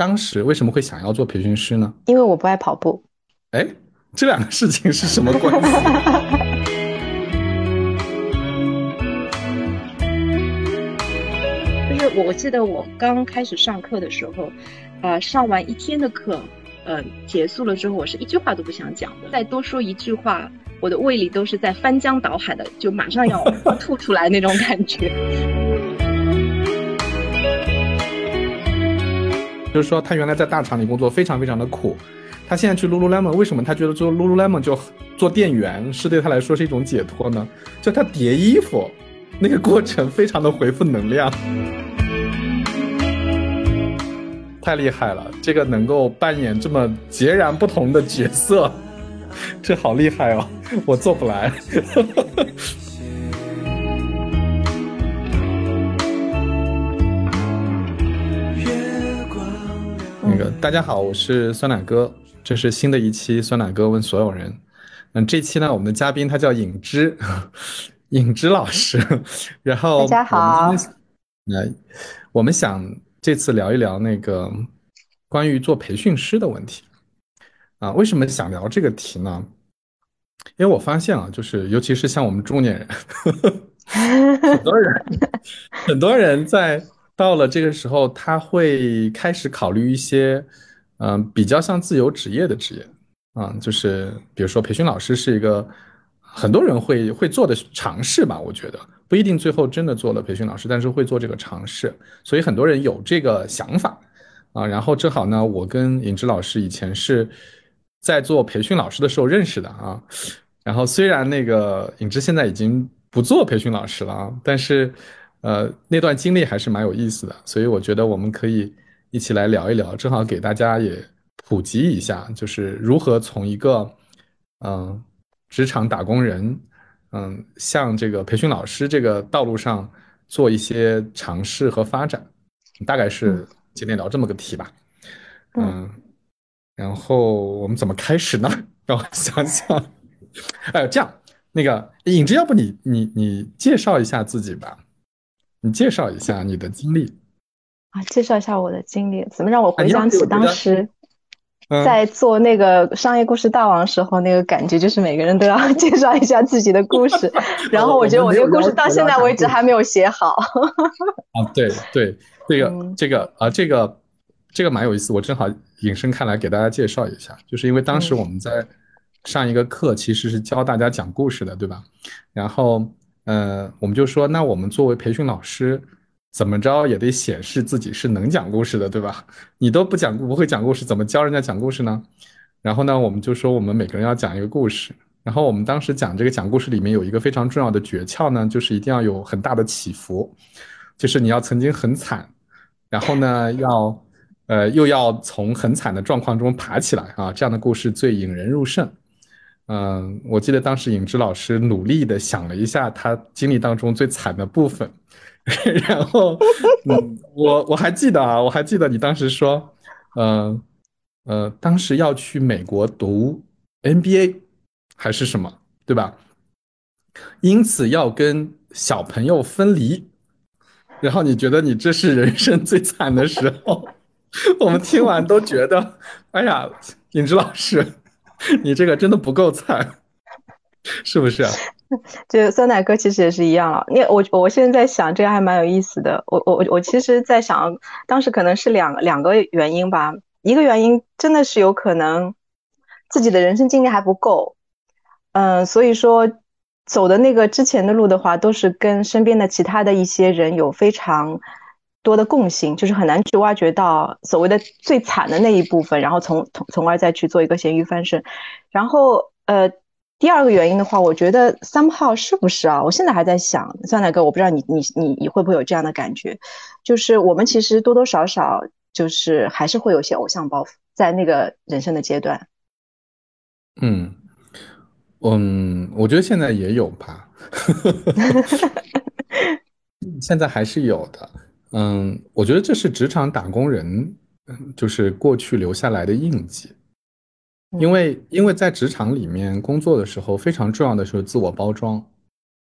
当时为什么会想要做培训师呢？因为我不爱跑步。哎，这两个事情是什么关系？就是我，我记得我刚开始上课的时候，呃，上完一天的课，呃，结束了之后，我是一句话都不想讲的，再多说一句话，我的胃里都是在翻江倒海的，就马上要吐出来那种感觉。就是说，他原来在大厂里工作非常非常的苦，他现在去 Lululemon，为什么他觉得做 Lululemon 就做店员是对他来说是一种解脱呢？就他叠衣服，那个过程非常的回复能量，太厉害了！这个能够扮演这么截然不同的角色，这好厉害哦，我做不来。大家好，我是酸奶哥，这是新的一期酸奶哥问所有人。嗯，这期呢，我们的嘉宾他叫尹之，尹之老师。然后大家好，来，我们想这次聊一聊那个关于做培训师的问题啊。为什么想聊这个题呢？因为我发现啊，就是尤其是像我们中年人，很多人，很多人在。到了这个时候，他会开始考虑一些，嗯，比较像自由职业的职业，啊，就是比如说培训老师是一个很多人会会做的尝试吧。我觉得不一定最后真的做了培训老师，但是会做这个尝试，所以很多人有这个想法，啊，然后正好呢，我跟尹之老师以前是在做培训老师的时候认识的啊，然后虽然那个尹之现在已经不做培训老师了啊，但是。呃，那段经历还是蛮有意思的，所以我觉得我们可以一起来聊一聊，正好给大家也普及一下，就是如何从一个嗯职场打工人，嗯，向这个培训老师这个道路上做一些尝试和发展，大概是今天聊这么个题吧。嗯，然后我们怎么开始呢？让我想想。哎，这样，那个尹之，要不你你你介绍一下自己吧。你介绍一下你的经历啊，介绍一下我的经历，怎么让我回想起当时在做那个商业故事大王时候那个感觉，就是每个人都要 介绍一下自己的故事。然后我觉得我这个故事到现在为止还没有写好。啊，对对，这个这个啊，这个这个蛮有意思，我正好引申开来给大家介绍一下，就是因为当时我们在上一个课，其实是教大家讲故事的，对吧？然后。嗯，我们就说，那我们作为培训老师，怎么着也得显示自己是能讲故事的，对吧？你都不讲不会讲故事，怎么教人家讲故事呢？然后呢，我们就说，我们每个人要讲一个故事。然后我们当时讲这个讲故事里面有一个非常重要的诀窍呢，就是一定要有很大的起伏，就是你要曾经很惨，然后呢，要呃又要从很惨的状况中爬起来啊，这样的故事最引人入胜。嗯，我记得当时尹之老师努力的想了一下他经历当中最惨的部分，然后，嗯，我我还记得啊，我还记得你当时说，呃，呃，当时要去美国读 MBA 还是什么，对吧？因此要跟小朋友分离，然后你觉得你这是人生最惨的时候，我们听完都觉得，哎呀，尹之老师。你这个真的不够惨，是不是啊？就酸奶哥其实也是一样了。你我我现在在想，这个还蛮有意思的。我我我其实，在想，当时可能是两两个原因吧。一个原因真的是有可能自己的人生经历还不够，嗯，所以说走的那个之前的路的话，都是跟身边的其他的一些人有非常。多的共性，就是很难去挖掘到所谓的最惨的那一部分，然后从从从而再去做一个咸鱼翻身。然后，呃，第二个原因的话，我觉得 somehow 是不是啊？我现在还在想，酸奶哥，我不知道你你你你会不会有这样的感觉，就是我们其实多多少少就是还是会有些偶像包袱在那个人生的阶段。嗯嗯，我觉得现在也有吧，现在还是有的。嗯，我觉得这是职场打工人，就是过去留下来的印记。因为，因为在职场里面工作的时候，非常重要的是自我包装，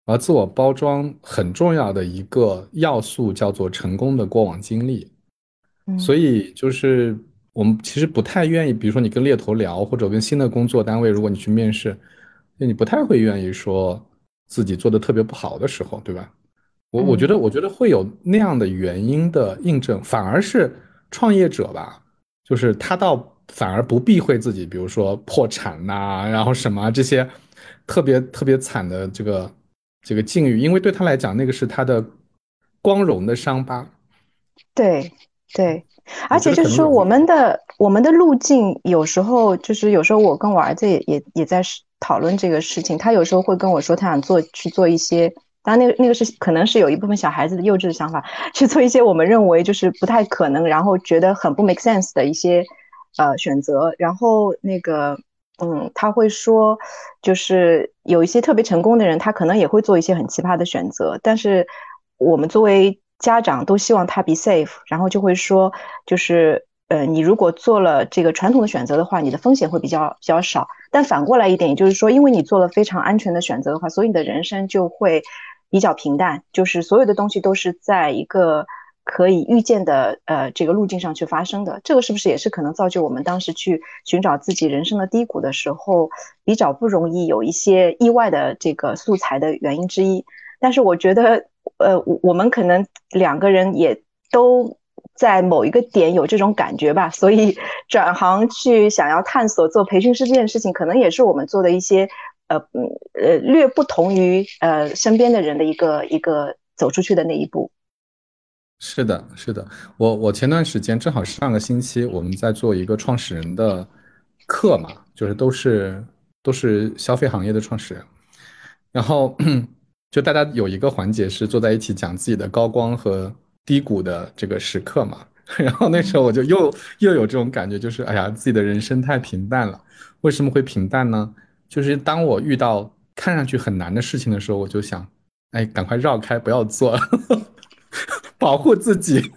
而自我包装很重要的一个要素叫做成功的过往经历。所以就是我们其实不太愿意，比如说你跟猎头聊，或者跟新的工作单位，如果你去面试，你不太会愿意说自己做的特别不好的时候，对吧？我我觉得我觉得会有那样的原因的印证，反而是创业者吧，就是他倒反而不避讳自己，比如说破产呐，然后什么这些特别特别惨的这个这个境遇，因为对他来讲，那个是他的光荣的伤疤。对对，而且就是说，我们的我们的路径有时候就是有时候我跟我儿子也也也在讨论这个事情，他有时候会跟我说他想做去做一些，当然那个那个是可能是有一部分小孩子的幼稚的想法，去做一些我们认为就是不太可能，然后觉得很不 make sense 的一些呃选择，然后那个嗯他会说就是有一些特别成功的人，他可能也会做一些很奇葩的选择，但是我们作为家长都希望他 be safe，然后就会说，就是呃，你如果做了这个传统的选择的话，你的风险会比较比较少。但反过来一点，也就是说，因为你做了非常安全的选择的话，所以你的人生就会比较平淡，就是所有的东西都是在一个可以预见的呃这个路径上去发生的。这个是不是也是可能造就我们当时去寻找自己人生的低谷的时候比较不容易有一些意外的这个素材的原因之一？但是我觉得。呃，我我们可能两个人也都在某一个点有这种感觉吧，所以转行去想要探索做培训师这件事情，可能也是我们做的一些呃呃略不同于呃身边的人的一个一个走出去的那一步。是的，是的，我我前段时间正好上个星期我们在做一个创始人的课嘛，就是都是都是消费行业的创始人，然后。就大家有一个环节是坐在一起讲自己的高光和低谷的这个时刻嘛，然后那时候我就又又有这种感觉，就是哎呀，自己的人生太平淡了。为什么会平淡呢？就是当我遇到看上去很难的事情的时候，我就想，哎，赶快绕开，不要做，保护自己，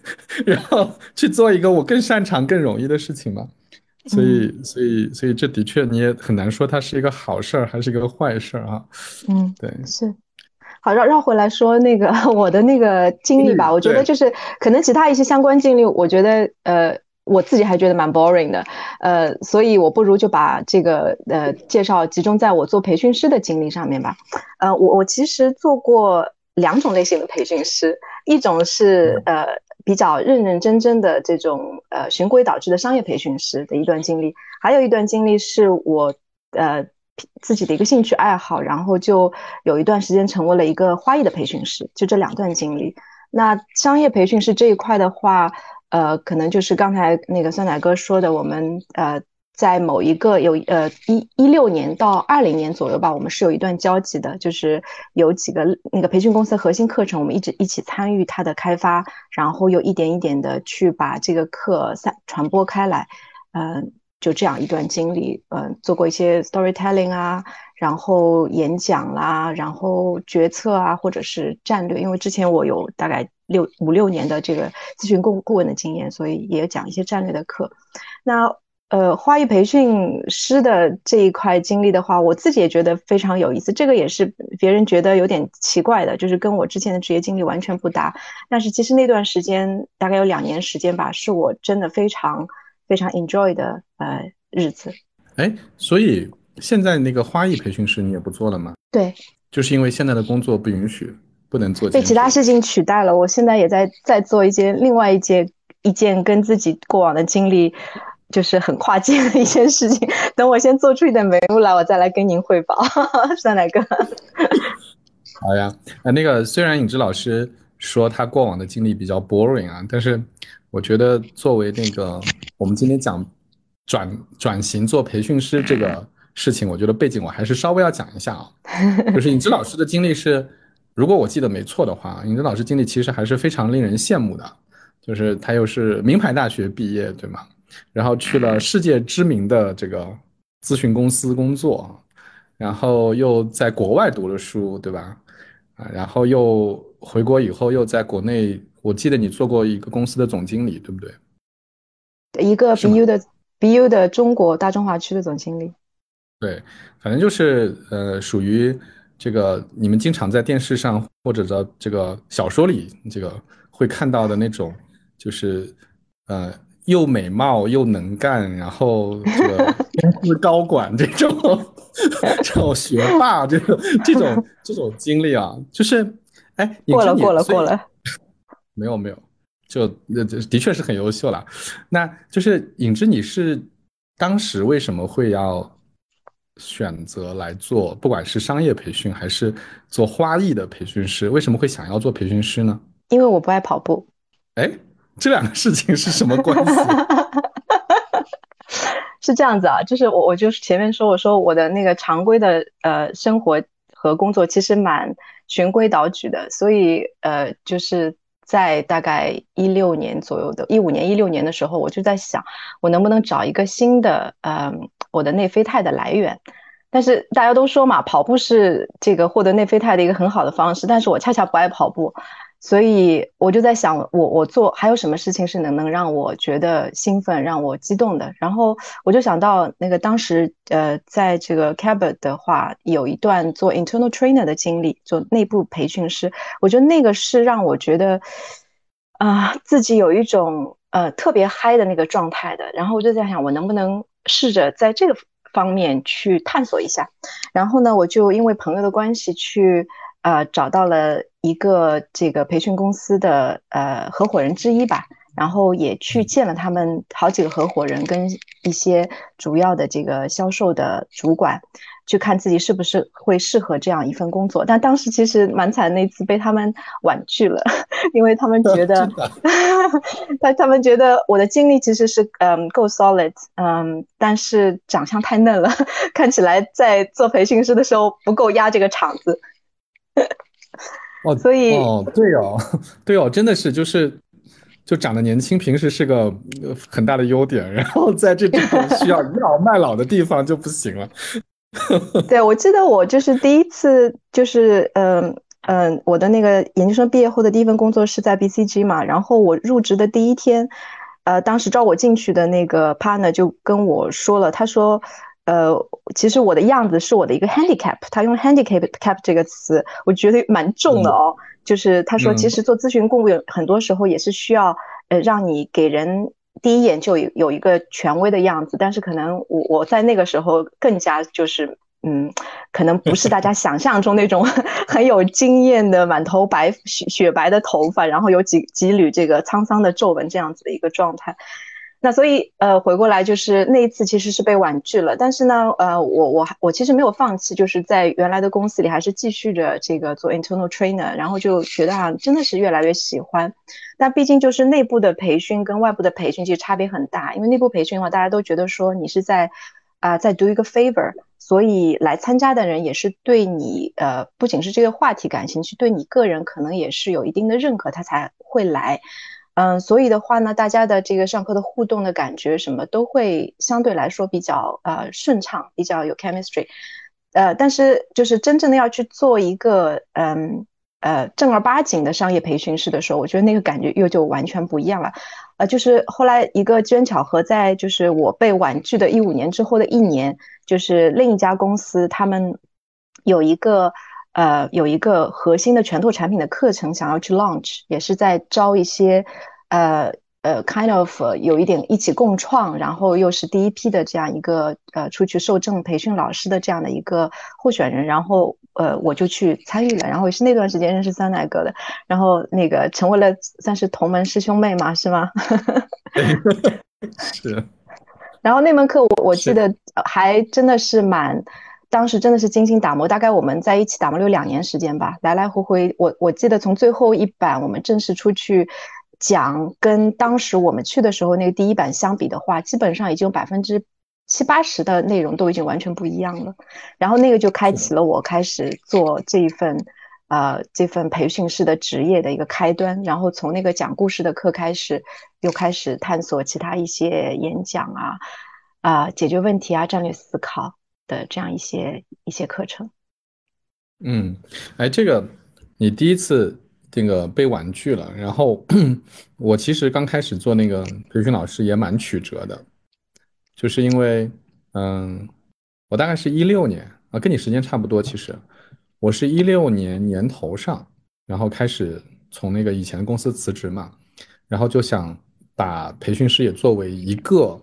然后去做一个我更擅长、更容易的事情嘛。所以，所以，所以这的确你也很难说它是一个好事儿还是一个坏事儿啊。嗯，对，是。好，绕绕回来说那个 我的那个经历吧，我觉得就是可能其他一些相关经历，我觉得呃我自己还觉得蛮 boring 的，呃，所以我不如就把这个呃介绍集中在我做培训师的经历上面吧。呃，我我其实做过两种类型的培训师，一种是呃比较认认真真的这种呃循规蹈矩的商业培训师的一段经历，还有一段经历是我呃。自己的一个兴趣爱好，然后就有一段时间成为了一个花艺的培训师，就这两段经历。那商业培训师这一块的话，呃，可能就是刚才那个酸奶哥说的，我们呃在某一个有呃一一六年到二零年左右吧，我们是有一段交集的，就是有几个那个培训公司的核心课程，我们一直一起参与它的开发，然后又一点一点的去把这个课散传播开来，嗯。就这样一段经历，嗯，做过一些 storytelling 啊，然后演讲啦，然后决策啊，或者是战略。因为之前我有大概六五六年的这个咨询顾顾问的经验，所以也讲一些战略的课。那呃，花艺培训师的这一块经历的话，我自己也觉得非常有意思。这个也是别人觉得有点奇怪的，就是跟我之前的职业经历完全不搭。但是其实那段时间大概有两年时间吧，是我真的非常。非常 enjoy 的呃日子，哎，所以现在那个花艺培训师你也不做了吗？对，就是因为现在的工作不允许，不能做，被其他事情取代了。我现在也在在做一件另外一件一件跟自己过往的经历就是很跨界的一件事情。等我先做出一点眉目来，我再来跟您汇报。酸奶哥，好呀，呃，那个虽然尹志老师说他过往的经历比较 boring 啊，但是。我觉得作为那个我们今天讲转转型做培训师这个事情，我觉得背景我还是稍微要讲一下啊。就是尹志老师的经历是，如果我记得没错的话，尹志老师经历其实还是非常令人羡慕的。就是他又是名牌大学毕业，对吗？然后去了世界知名的这个咨询公司工作，然后又在国外读了书，对吧？啊，然后又回国以后又在国内。我记得你做过一个公司的总经理，对不对？一个 BU 的 BU 的中国大中华区的总经理。对，反正就是呃，属于这个你们经常在电视上或者的这个小说里这个会看到的那种，就是呃又美貌又能干，然后这个 公司高管这种这种学霸这种这种这种经历啊，就是哎，过了过了过了，没有没有，就那这的确是很优秀了。那就是影之，你是当时为什么会要？选择来做，不管是商业培训还是做花艺的培训师，为什么会想要做培训师呢？因为我不爱跑步。哎，这两个事情是什么关系？是这样子啊，就是我我就是前面说，我说我的那个常规的呃生活和工作其实蛮循规蹈矩的，所以呃就是在大概一六年左右的，一五年一六年的时候，我就在想，我能不能找一个新的嗯。我的内啡肽的来源，但是大家都说嘛，跑步是这个获得内啡肽的一个很好的方式，但是我恰恰不爱跑步，所以我就在想，我我做还有什么事情是能能让我觉得兴奋、让我激动的？然后我就想到那个当时呃，在这个 Cabot 的话，有一段做 internal trainer 的经历，做内部培训师，我觉得那个是让我觉得啊，自己有一种呃特别嗨的那个状态的。然后我就在想，我能不能？试着在这个方面去探索一下，然后呢，我就因为朋友的关系去呃找到了一个这个培训公司的呃合伙人之一吧，然后也去见了他们好几个合伙人跟一些主要的这个销售的主管。去看自己是不是会适合这样一份工作，但当时其实蛮惨，那次被他们婉拒了，因为他们觉得 他他们觉得我的经历其实是嗯够 solid，嗯，但是长相太嫩了，看起来在做培训师的时候不够压这个场子。哦，所以哦，对哦，对哦，真的是就是就长得年轻，平时是个很大的优点，然后在这种需要倚老卖老的地方就不行了。对，我记得我就是第一次，就是嗯嗯，我的那个研究生毕业后的第一份工作是在 BCG 嘛，然后我入职的第一天，呃，当时招我进去的那个 partner 就跟我说了，他说，呃，其实我的样子是我的一个 handicap，他用 handicap cap 这个词，我觉得蛮重的哦，就是他说，其实做咨询顾问很多时候也是需要，呃，让你给人。第一眼就有有一个权威的样子，但是可能我我在那个时候更加就是，嗯，可能不是大家想象中那种 很有经验的满头白雪雪白的头发，然后有几几缕这个沧桑的皱纹这样子的一个状态。那所以，呃，回过来就是那一次其实是被婉拒了，但是呢，呃，我我我其实没有放弃，就是在原来的公司里还是继续着这个做 internal trainer，然后就觉得啊，真的是越来越喜欢。但毕竟就是内部的培训跟外部的培训其实差别很大，因为内部培训的话，大家都觉得说你是在啊在 do 一个 favor，所以来参加的人也是对你呃不仅是这个话题感兴趣，对你个人可能也是有一定的认可，他才会来。嗯，所以的话呢，大家的这个上课的互动的感觉什么都会相对来说比较呃顺畅，比较有 chemistry，呃，但是就是真正的要去做一个嗯呃正儿八经的商业培训师的时候，我觉得那个感觉又就完全不一样了，呃，就是后来一个机缘巧合，在就是我被婉拒的一五年之后的一年，就是另一家公司他们有一个。呃，有一个核心的拳头产品的课程想要去 launch，也是在招一些，呃呃，kind of 有一点一起共创，然后又是第一批的这样一个呃出去受证培训老师的这样的一个候选人，然后呃我就去参与了，然后也是那段时间认识三奶哥的，然后那个成为了算是同门师兄妹嘛，是吗？是。然后那门课我我记得还真的是蛮。当时真的是精心打磨，大概我们在一起打磨了有两年时间吧，来来回回，我我记得从最后一版我们正式出去讲，跟当时我们去的时候那个第一版相比的话，基本上已经有百分之七八十的内容都已经完全不一样了。然后那个就开启了我开始做这一份，呃，这份培训师的职业的一个开端。然后从那个讲故事的课开始，又开始探索其他一些演讲啊，啊，解决问题啊，战略思考。的这样一些一些课程，嗯，哎，这个你第一次这个被婉拒了，然后 我其实刚开始做那个培训老师也蛮曲折的，就是因为，嗯，我大概是一六年啊，跟你时间差不多，其实。我是一六年年头上，然后开始从那个以前的公司辞职嘛，然后就想把培训师也作为一个，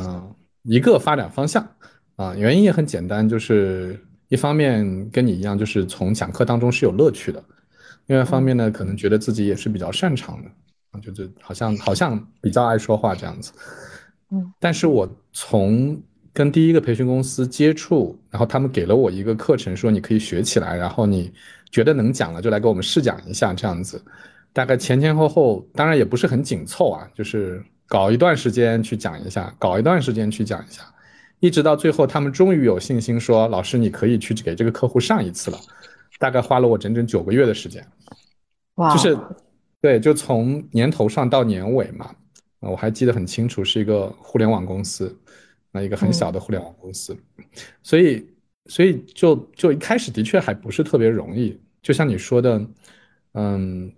嗯，一个发展方向啊。原因也很简单，就是一方面跟你一样，就是从讲课当中是有乐趣的；另外一方面呢，可能觉得自己也是比较擅长的啊，就是好像好像比较爱说话这样子。嗯，但是我从跟第一个培训公司接触，然后他们给了我一个课程，说你可以学起来，然后你觉得能讲了，就来给我们试讲一下这样子。大概前前后后，当然也不是很紧凑啊，就是搞一段时间去讲一下，搞一段时间去讲一下，一直到最后，他们终于有信心说：“老师，你可以去给这个客户上一次了。”大概花了我整整九个月的时间，哇，就是对，就从年头上到年尾嘛，我还记得很清楚，是一个互联网公司，那一个很小的互联网公司，所以，所以就就一开始的确还不是特别容易，就像你说的，嗯。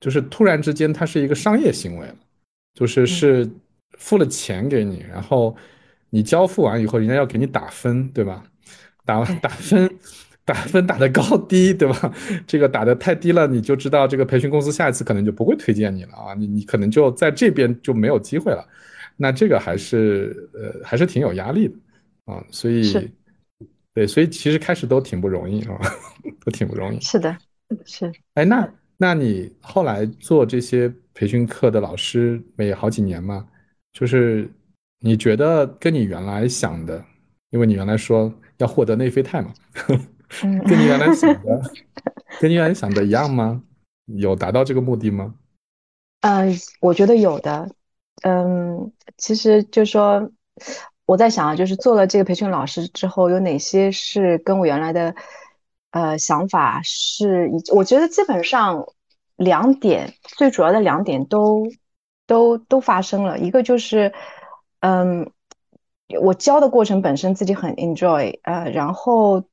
就是突然之间，它是一个商业行为了，就是是付了钱给你，然后你交付完以后，人家要给你打分，对吧？打打分，打分打的高低，对吧？这个打的太低了，你就知道这个培训公司下一次可能就不会推荐你了啊，你你可能就在这边就没有机会了。那这个还是呃还是挺有压力的啊，所以对，所以其实开始都挺不容易啊，都挺不容易。是的，是。哎，那。那你后来做这些培训课的老师，没好几年嘛？就是你觉得跟你原来想的，因为你原来说要获得内啡肽嘛，跟你原来想的，跟你原来想的一样吗？有达到这个目的吗？嗯，我觉得有的。嗯，其实就说我在想啊，就是做了这个培训老师之后，有哪些是跟我原来的。呃，想法是，我觉得基本上两点最主要的两点都都都发生了。一个就是，嗯，我教的过程本身自己很 enjoy，呃，然后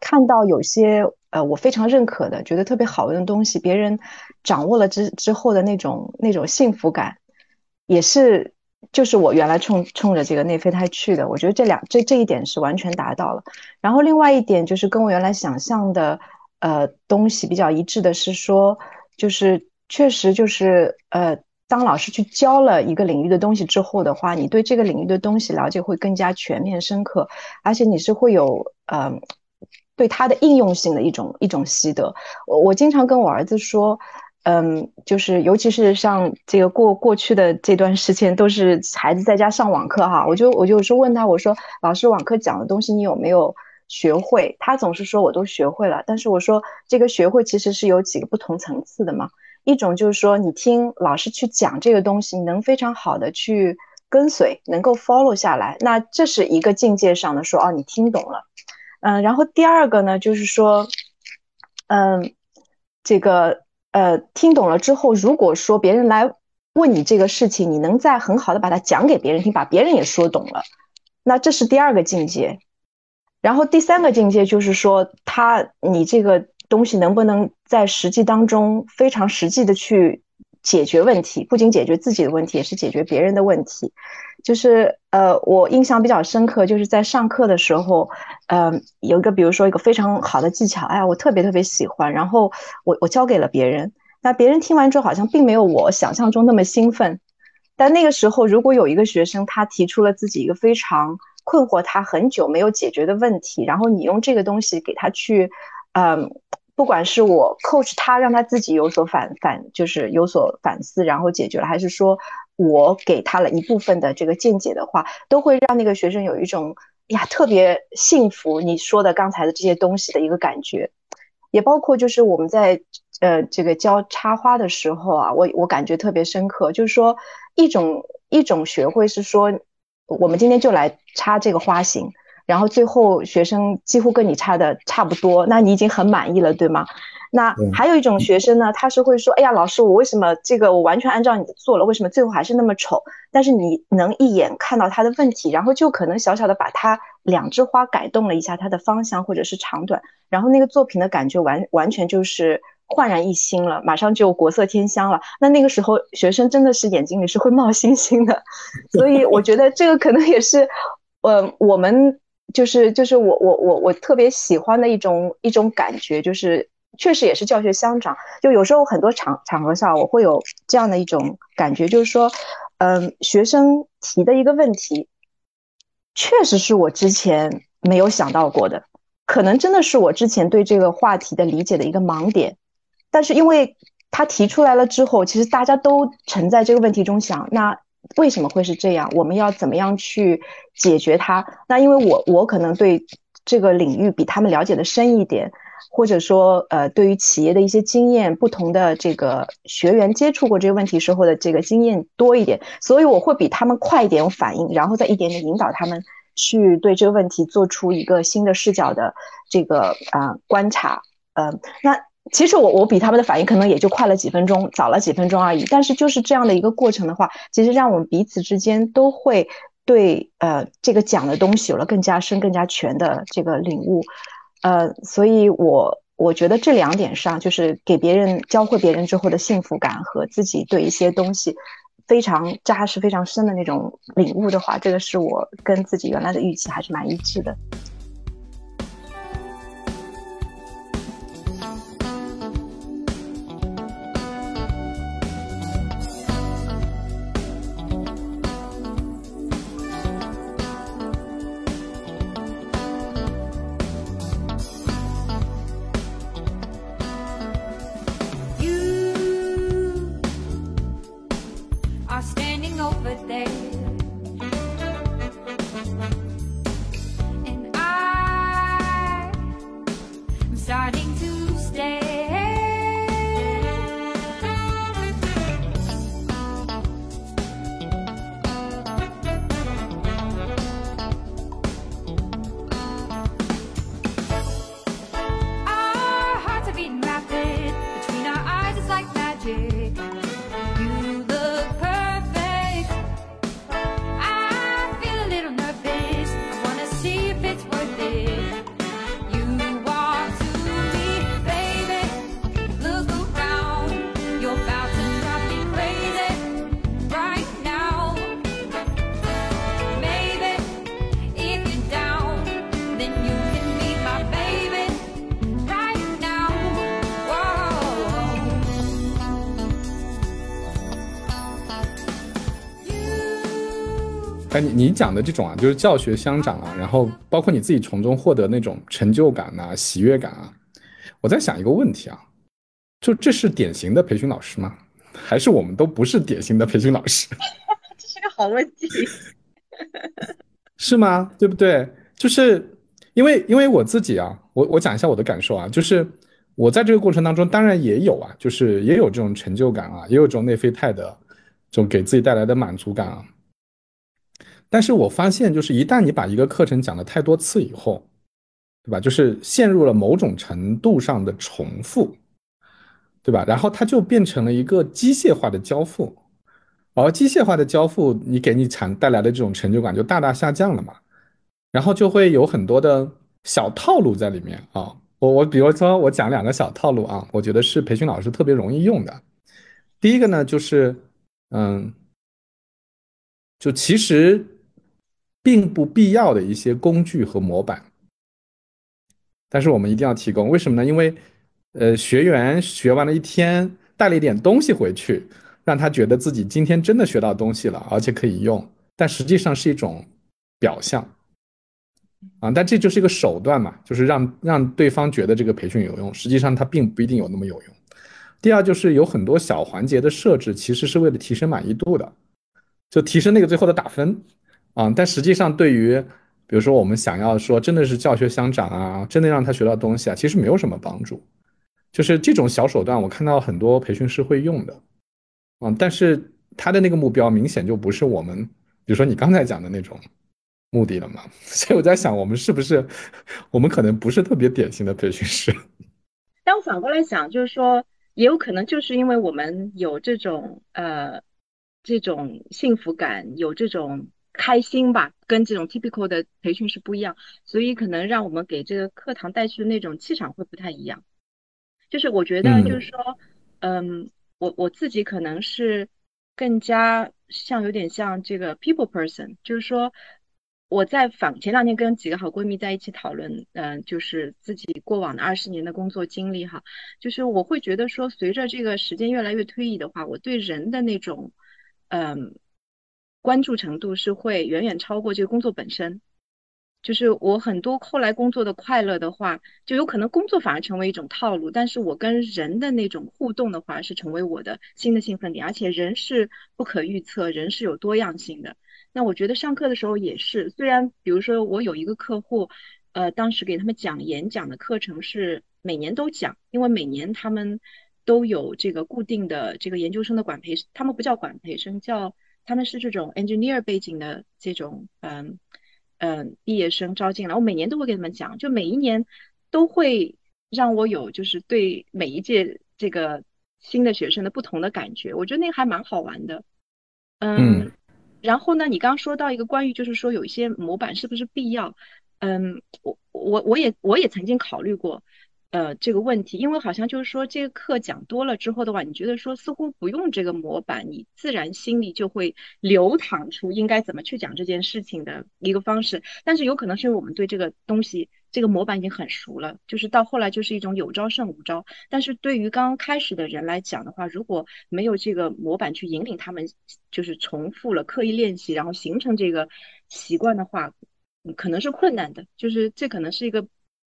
看到有些呃我非常认可的，觉得特别好用的东西，别人掌握了之之后的那种那种幸福感，也是。就是我原来冲冲着这个内啡肽去的，我觉得这两这这一点是完全达到了。然后另外一点就是跟我原来想象的呃东西比较一致的是说，就是确实就是呃，当老师去教了一个领域的东西之后的话，你对这个领域的东西了解会更加全面深刻，而且你是会有呃对它的应用性的一种一种习得。我我经常跟我儿子说。嗯，就是尤其是像这个过过去的这段时间，都是孩子在家上网课哈，我就我就是问他，我说老师网课讲的东西你有没有学会？他总是说我都学会了，但是我说这个学会其实是有几个不同层次的嘛。一种就是说你听老师去讲这个东西，你能非常好的去跟随，能够 follow 下来，那这是一个境界上的说哦，你听懂了。嗯，然后第二个呢，就是说，嗯，这个。呃，听懂了之后，如果说别人来问你这个事情，你能再很好的把它讲给别人听，把别人也说懂了，那这是第二个境界。然后第三个境界就是说，他你这个东西能不能在实际当中非常实际的去解决问题，不仅解决自己的问题，也是解决别人的问题。就是呃，我印象比较深刻，就是在上课的时候，嗯，有一个比如说一个非常好的技巧，哎呀，我特别特别喜欢，然后我我教给了别人，那别人听完之后好像并没有我想象中那么兴奋，但那个时候如果有一个学生他提出了自己一个非常困惑他很久没有解决的问题，然后你用这个东西给他去，嗯，不管是我 coach 他让他自己有所反反，就是有所反思，然后解决了，还是说。我给他了一部分的这个见解的话，都会让那个学生有一种呀特别幸福。你说的刚才的这些东西的一个感觉，也包括就是我们在呃这个教插花的时候啊，我我感觉特别深刻，就是说一种一种学会是说，我们今天就来插这个花型，然后最后学生几乎跟你差的差不多，那你已经很满意了，对吗？那还有一种学生呢，他是会说：“哎呀，老师，我为什么这个我完全按照你的做了，为什么最后还是那么丑？”但是你能一眼看到他的问题，然后就可能小小的把他两枝花改动了一下它的方向或者是长短，然后那个作品的感觉完完全就是焕然一新了，马上就国色天香了。那那个时候学生真的是眼睛里是会冒星星的，所以我觉得这个可能也是，呃，我们就是就是我我我我特别喜欢的一种一种感觉，就是。确实也是教学相长。就有时候很多场场合下，我会有这样的一种感觉，就是说，嗯，学生提的一个问题，确实是我之前没有想到过的，可能真的是我之前对这个话题的理解的一个盲点。但是因为他提出来了之后，其实大家都沉在这个问题中想，那。为什么会是这样？我们要怎么样去解决它？那因为我我可能对这个领域比他们了解的深一点，或者说呃，对于企业的一些经验，不同的这个学员接触过这个问题时候的这个经验多一点，所以我会比他们快一点反应，然后再一点点引导他们去对这个问题做出一个新的视角的这个啊观察。嗯，那。其实我我比他们的反应可能也就快了几分钟，早了几分钟而已。但是就是这样的一个过程的话，其实让我们彼此之间都会对呃这个讲的东西有了更加深、更加全的这个领悟。呃，所以我我觉得这两点上，就是给别人教会别人之后的幸福感和自己对一些东西非常扎实、非常深的那种领悟的话，这个是我跟自己原来的预期还是蛮一致的。你你讲的这种啊，就是教学相长啊，然后包括你自己从中获得那种成就感啊、喜悦感啊，我在想一个问题啊，就这是典型的培训老师吗？还是我们都不是典型的培训老师？这是个好问题，是吗？对不对？就是因为因为我自己啊，我我讲一下我的感受啊，就是我在这个过程当中，当然也有啊，就是也有这种成就感啊，也有这种内啡肽的这种给自己带来的满足感啊。但是我发现，就是一旦你把一个课程讲了太多次以后，对吧？就是陷入了某种程度上的重复，对吧？然后它就变成了一个机械化的交付，而机械化的交付，你给你产带来的这种成就感就大大下降了嘛。然后就会有很多的小套路在里面啊。我我比如说我讲两个小套路啊，我觉得是培训老师特别容易用的。第一个呢，就是嗯，就其实。并不必要的一些工具和模板，但是我们一定要提供。为什么呢？因为，呃，学员学完了一天，带了一点东西回去，让他觉得自己今天真的学到东西了，而且可以用。但实际上是一种表象，啊，但这就是一个手段嘛，就是让让对方觉得这个培训有用，实际上它并不一定有那么有用。第二就是有很多小环节的设置，其实是为了提升满意度的，就提升那个最后的打分。啊，但实际上对于，比如说我们想要说真的是教学相长啊，真的让他学到东西啊，其实没有什么帮助。就是这种小手段，我看到很多培训师会用的，嗯，但是他的那个目标明显就不是我们，比如说你刚才讲的那种目的了嘛。所以我在想，我们是不是，我们可能不是特别典型的培训师。但我反过来想，就是说，也有可能就是因为我们有这种呃这种幸福感，有这种。开心吧，跟这种 typical 的培训是不一样，所以可能让我们给这个课堂带去的那种气场会不太一样。就是我觉得，就是说，嗯，我我自己可能是更加像有点像这个 people person，就是说，我在访前两天跟几个好闺蜜在一起讨论，嗯，就是自己过往的二十年的工作经历哈，就是我会觉得说，随着这个时间越来越推移的话，我对人的那种，嗯，关注程度是会远远超过这个工作本身。就是我很多后来工作的快乐的话，就有可能工作反而成为一种套路，但是我跟人的那种互动的话，是成为我的新的兴奋点，而且人是不可预测，人是有多样性的。那我觉得上课的时候也是，虽然比如说我有一个客户，呃，当时给他们讲演讲的课程是每年都讲，因为每年他们都有这个固定的这个研究生的管培，他们不叫管培生，叫他们是这种 engineer 背景的这种嗯嗯毕业生招进来，我每年都会给他们讲，就每一年都会让我有就是对每一届这个新的学生的不同的感觉，我觉得那个还蛮好玩的，嗯。然后呢，你刚刚说到一个关于，就是说有一些模板是不是必要？嗯，我我我也我也曾经考虑过，呃，这个问题，因为好像就是说这个课讲多了之后的话，你觉得说似乎不用这个模板，你自然心里就会流淌出应该怎么去讲这件事情的一个方式。但是有可能是因为我们对这个东西。这个模板已经很熟了，就是到后来就是一种有招胜无招。但是对于刚刚开始的人来讲的话，如果没有这个模板去引领他们，就是重复了刻意练习，然后形成这个习惯的话，可能是困难的。就是这可能是一个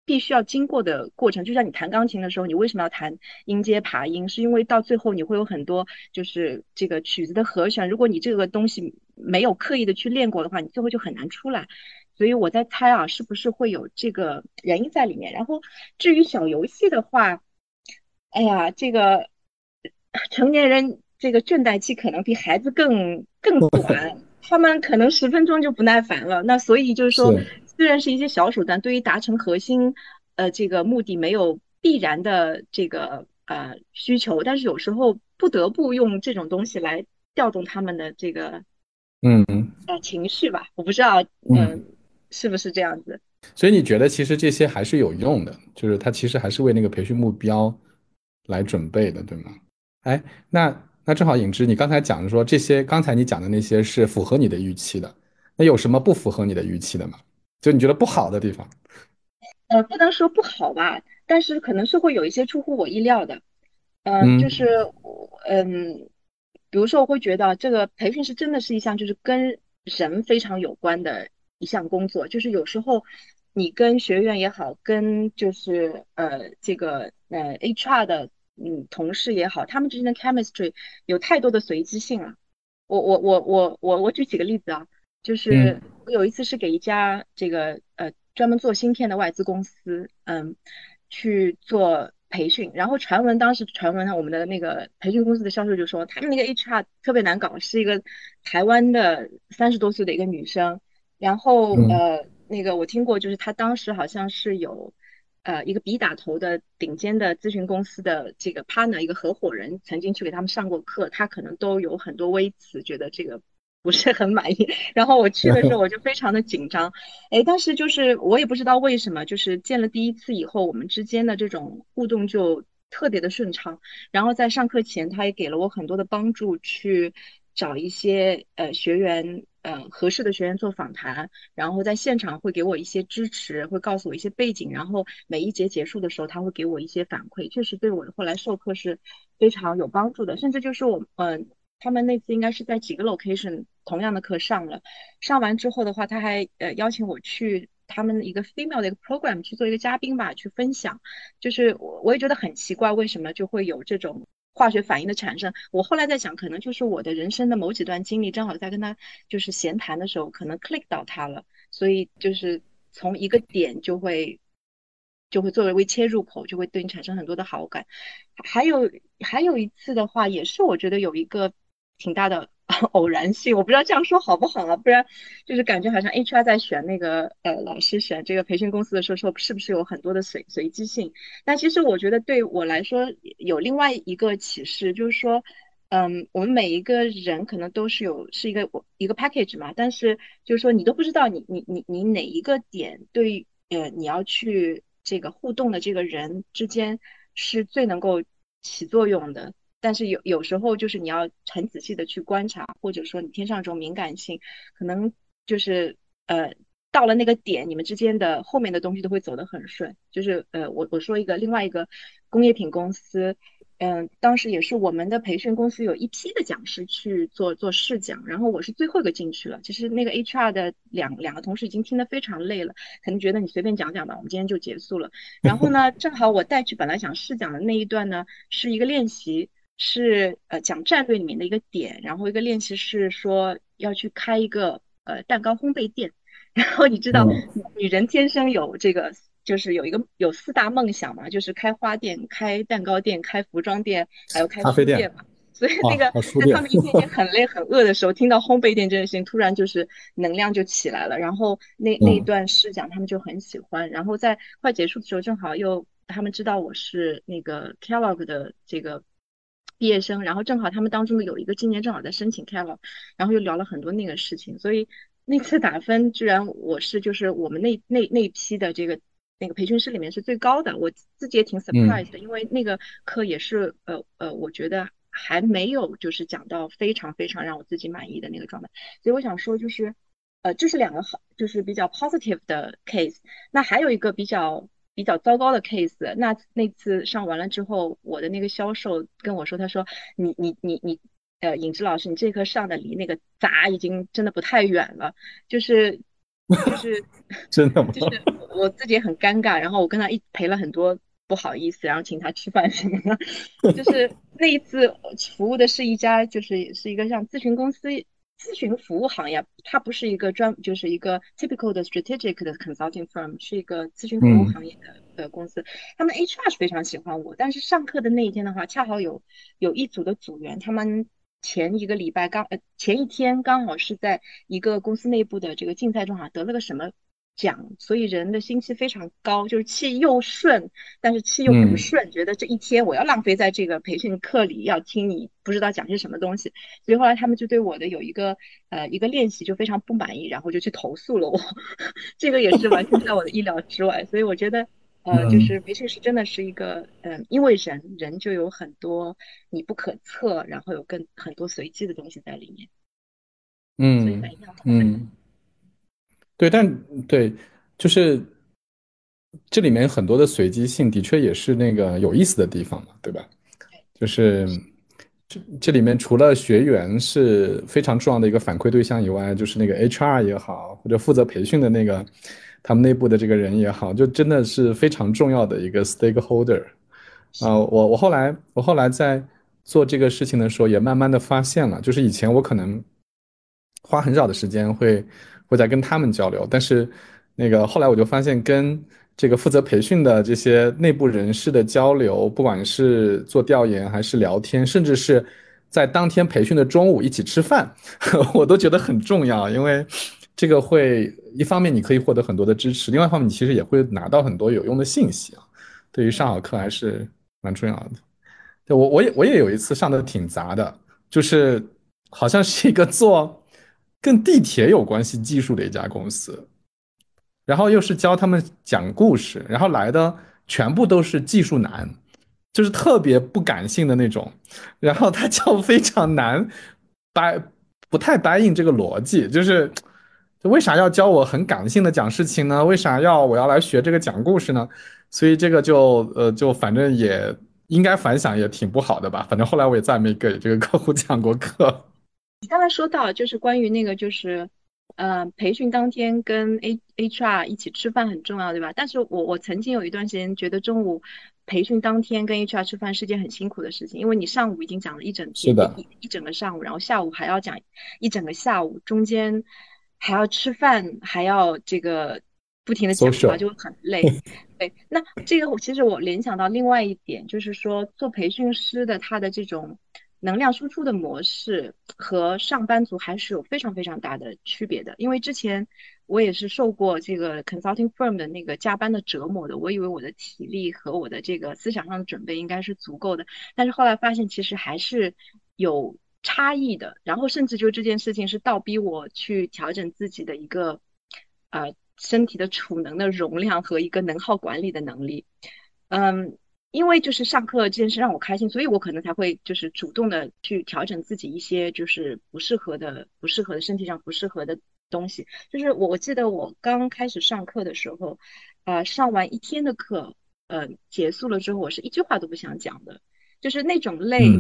必须要经过的过程。就像你弹钢琴的时候，你为什么要弹音阶爬音？是因为到最后你会有很多就是这个曲子的和弦，如果你这个东西没有刻意的去练过的话，你最后就很难出来。所以我在猜啊，是不是会有这个原因在里面？然后至于小游戏的话，哎呀，这个成年人这个倦怠期可能比孩子更更短，他们可能十分钟就不耐烦了。那所以就是说，虽然是一些小手段，对于达成核心呃这个目的没有必然的这个呃需求，但是有时候不得不用这种东西来调动他们的这个嗯呃情绪吧。我不知道嗯。是不是这样子？所以你觉得其实这些还是有用的，就是他其实还是为那个培训目标来准备的，对吗？哎，那那正好，影之，你刚才讲的说这些，刚才你讲的那些是符合你的预期的，那有什么不符合你的预期的吗？就你觉得不好的地方？呃，不能说不好吧，但是可能是会有一些出乎我意料的。嗯，就是嗯，比如说我会觉得这个培训是真的是一项就是跟人非常有关的。一项工作就是有时候你跟学员也好，跟就是呃这个呃 HR 的嗯同事也好，他们之间的 chemistry 有太多的随机性了。我我我我我我举几个例子啊，就是我有一次是给一家这个呃专门做芯片的外资公司嗯去做培训，然后传闻当时传闻我们的那个培训公司的销售就说他们那个 HR 特别难搞，是一个台湾的三十多岁的一个女生。然后呃，那个我听过，就是她当时好像是有呃一个 B 打头的顶尖的咨询公司的这个 partner 一个合伙人曾经去给他们上过课，他可能都有很多微词，觉得这个不是很满意。然后我去的时候我就非常的紧张，哎，但是就是我也不知道为什么，就是见了第一次以后，我们之间的这种互动就特别的顺畅。然后在上课前，他也给了我很多的帮助，去找一些呃学员。嗯，合适的学员做访谈，然后在现场会给我一些支持，会告诉我一些背景，然后每一节结束的时候，他会给我一些反馈，确实对我后来授课是非常有帮助的。甚至就是我，嗯，他们那次应该是在几个 location 同样的课上了，上完之后的话，他还呃邀请我去他们一个 female 的一个 program 去做一个嘉宾吧，去分享。就是我我也觉得很奇怪，为什么就会有这种。化学反应的产生，我后来在想，可能就是我的人生的某几段经历，正好在跟他就是闲谈的时候，可能 click 到他了，所以就是从一个点就会就会作为为切入口，就会对你产生很多的好感。还有还有一次的话，也是我觉得有一个挺大的。偶然性，我不知道这样说好不好啊？不然就是感觉好像 HR 在选那个呃老师选这个培训公司的时候，说是不是有很多的随随机性？但其实我觉得对我来说有另外一个启示，就是说，嗯，我们每一个人可能都是有是一个一个 package 嘛，但是就是说你都不知道你你你你哪一个点对呃你要去这个互动的这个人之间是最能够起作用的。但是有有时候就是你要很仔细的去观察，或者说你天上这种敏感性，可能就是呃。到了那个点，你们之间的后面的东西都会走得很顺。就是呃，我我说一个另外一个工业品公司，嗯，当时也是我们的培训公司有一批的讲师去做做试讲，然后我是最后一个进去了。其实那个 HR 的两两个同事已经听得非常累了，可能觉得你随便讲讲吧，我们今天就结束了。然后呢，正好我带去本来想试讲的那一段呢，是一个练习，是呃讲战略里面的一个点，然后一个练习是说要去开一个呃蛋糕烘焙店。然后你知道，女人天生有这个，就是有一个有四大梦想嘛，就是开花店、开蛋糕店、开服装店，还有开书店嘛。所以那个在他们一天天很累很饿的时候，听到烘焙店这件事情，突然就是能量就起来了。然后那那一段试讲，他们就很喜欢。然后在快结束的时候，正好又他们知道我是那个 Kellogg 的这个毕业生，然后正好他们当中的有一个今年正好在申请 Kellogg，然后又聊了很多那个事情，所以。那次打分居然我是就是我们那那那批的这个那个培训师里面是最高的，我自己也挺 surprised 的，因为那个课也是呃呃，我觉得还没有就是讲到非常非常让我自己满意的那个状态，所以我想说就是呃这是两个好就是比较 positive 的 case，那还有一个比较比较糟糕的 case，那那次上完了之后，我的那个销售跟我说，他说你你你你。呃，尹志老师，你这课上的离那个砸已经真的不太远了，就是就 是真的吗？就是我自己也很尴尬，然后我跟他一赔了很多不好意思，然后请他吃饭什么的。就是那一次服务的是一家，就是是一个像咨询公司、咨询服务行业，它不是一个专，就是一个 typical 的 strategic 的 consulting firm，是一个咨询服务行业的的公司。他们 HR 是非常喜欢我，但是上课的那一天的话，恰好有有一组的组员，他们。前一个礼拜刚呃前一天刚好是在一个公司内部的这个竞赛中哈得了个什么奖，所以人的心气非常高，就是气又顺，但是气又不顺，觉得这一天我要浪费在这个培训课里，要听你不知道讲些什么东西，所以后来他们就对我的有一个呃一个练习就非常不满意，然后就去投诉了我，这个也是完全在我的意料之外，所以我觉得。呃，就是培训师真的是一个，嗯，因为人人就有很多你不可测，然后有更很多随机的东西在里面，嗯，所以蛮嗯，对，但对，就是这里面很多的随机性的确也是那个有意思的地方嘛，对吧？就是这这里面除了学员是非常重要的一个反馈对象以外，就是那个 HR 也好，或者负责培训的那个。他们内部的这个人也好，就真的是非常重要的一个 stakeholder 啊！我我后来我后来在做这个事情的时候，也慢慢的发现了，就是以前我可能花很少的时间会会在跟他们交流，但是那个后来我就发现，跟这个负责培训的这些内部人士的交流，不管是做调研还是聊天，甚至是在当天培训的中午一起吃饭，我都觉得很重要，因为。这个会一方面你可以获得很多的支持，另外一方面你其实也会拿到很多有用的信息啊。对于上好课还是蛮重要的。对我我也我也有一次上的挺杂的，就是好像是一个做跟地铁有关系技术的一家公司，然后又是教他们讲故事，然后来的全部都是技术男，就是特别不感性的那种，然后他教非常难，掰不太答应这个逻辑，就是。为啥要教我很感性的讲事情呢？为啥要我要来学这个讲故事呢？所以这个就呃就反正也应该反响也挺不好的吧。反正后来我也再没给这个客户讲过课。你刚才说到就是关于那个就是呃培训当天跟 A H R 一起吃饭很重要，对吧？但是我我曾经有一段时间觉得中午培训当天跟 H R 吃饭是件很辛苦的事情，因为你上午已经讲了一整天，一一整个上午，然后下午还要讲一整个下午，中间。还要吃饭，还要这个不停的讲话，就很累。对，那这个我其实我联想到另外一点，就是说做培训师的他的这种能量输出的模式和上班族还是有非常非常大的区别的。因为之前我也是受过这个 consulting firm 的那个加班的折磨的，我以为我的体力和我的这个思想上的准备应该是足够的，但是后来发现其实还是有。差异的，然后甚至就这件事情是倒逼我去调整自己的一个呃身体的储能的容量和一个能耗管理的能力。嗯，因为就是上课这件事让我开心，所以我可能才会就是主动的去调整自己一些就是不适合的、不适合的身体上不适合的东西。就是我我记得我刚开始上课的时候，啊，上完一天的课，呃，结束了之后，我是一句话都不想讲的，就是那种累，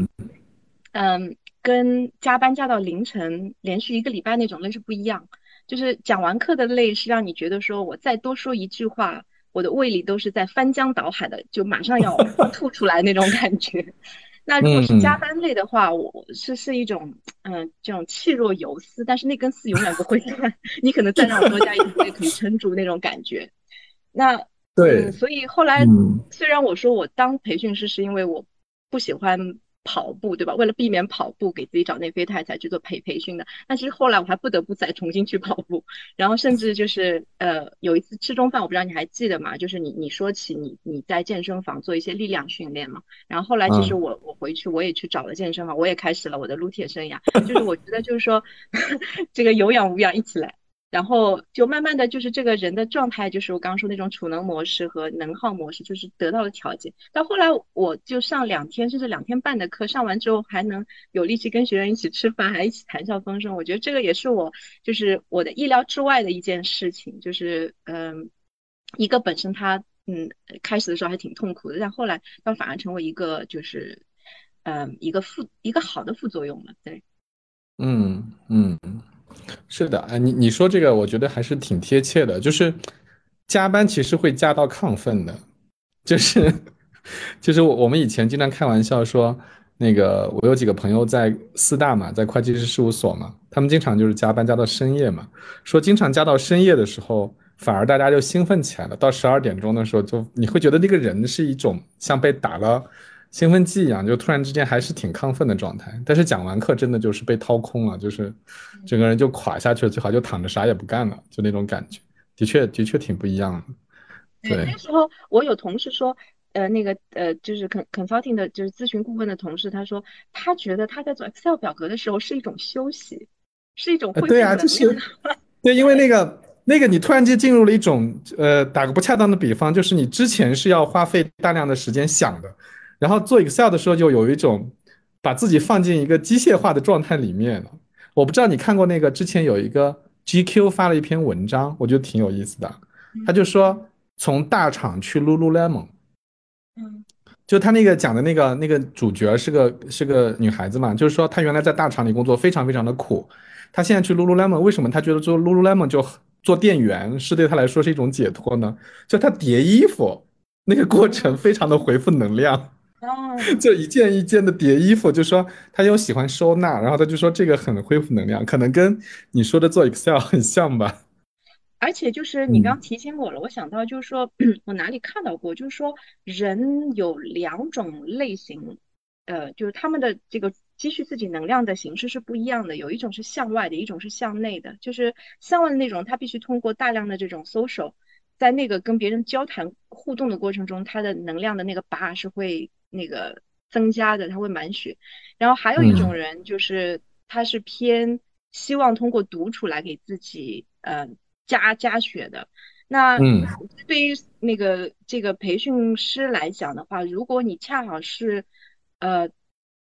嗯，跟加班加到凌晨，连续一个礼拜那种累是不一样。就是讲完课的累是让你觉得说我再多说一句话，我的胃里都是在翻江倒海的，就马上要 吐出来那种感觉。那如果是加班累的话，我是是一种嗯这种气若游丝，但是那根丝永远不会断，你可能再让我多加一点，也可以撑住那种感觉。那对，所以后来虽然我说我当培训师是因为我不喜欢。跑步对吧？为了避免跑步给自己找内啡肽才去做培培训的。但其实后来我还不得不再重新去跑步，然后甚至就是呃有一次吃中饭，我不知道你还记得吗？就是你你说起你你在健身房做一些力量训练嘛，然后后来其实我我回去我也去找了健身房，我也开始了我的撸铁生涯。就是我觉得就是说 这个有氧无氧一起来。然后就慢慢的就是这个人的状态，就是我刚刚说那种储能模式和能耗模式，就是得到了调节。到后来我就上两天甚至两天半的课，上完之后还能有力气跟学员一起吃饭，还一起谈笑风生。我觉得这个也是我就是我的意料之外的一件事情，就是嗯，一个本身他嗯开始的时候还挺痛苦的，但后来倒反而成为一个就是嗯一个副一个好的副作用了。对，嗯嗯。是的，哎，你你说这个，我觉得还是挺贴切的。就是加班其实会加到亢奋的，就是 就是我我们以前经常开玩笑说，那个我有几个朋友在四大嘛，在会计师事务所嘛，他们经常就是加班加到深夜嘛，说经常加到深夜的时候，反而大家就兴奋起来了。到十二点钟的时候，就你会觉得那个人是一种像被打了。兴奋剂一样，就突然之间还是挺亢奋的状态。但是讲完课，真的就是被掏空了，就是整个人就垮下去了，最好就躺着啥也不干了，就那种感觉，的确的确挺不一样的。对，那时候我有同事说，呃，那个呃，就是 con consulting 的，就是咨询顾问的同事，他说他觉得他在做 Excel 表格的时候是一种休息，是一种恢复对啊，就是对，因为那个那个你突然间进入了一种呃，打个不恰当的比方，就是你之前是要花费大量的时间想的。然后做 Excel 的时候，就有一种把自己放进一个机械化的状态里面了。我不知道你看过那个之前有一个 GQ 发了一篇文章，我觉得挺有意思的。他就说从大厂去 Lululemon，嗯，就他那个讲的那个那个主角是个是个女孩子嘛，就是说她原来在大厂里工作非常非常的苦，她现在去 Lululemon，为什么她觉得做 Lululemon 就做店员是对她来说是一种解脱呢？就她叠衣服那个过程非常的回复能量。就 一件一件的叠衣服，就说他又喜欢收纳，然后他就说这个很恢复能量，可能跟你说的做 Excel 很像吧。而且就是你刚提醒我了，我想到就是 说我哪里看到过，就是说人有两种类型，呃，就是他们的这个积蓄自己能量的形式是不一样的，有一种是向外的，一种是向内的。就是向外的那种，他必须通过大量的这种 social，在那个跟别人交谈互动的过程中，他的能量的那个拔是会。那个增加的，他会满血。然后还有一种人，就是他是偏希望通过独处来给自己呃加加血的。那对于那个这个培训师来讲的话，如果你恰好是呃，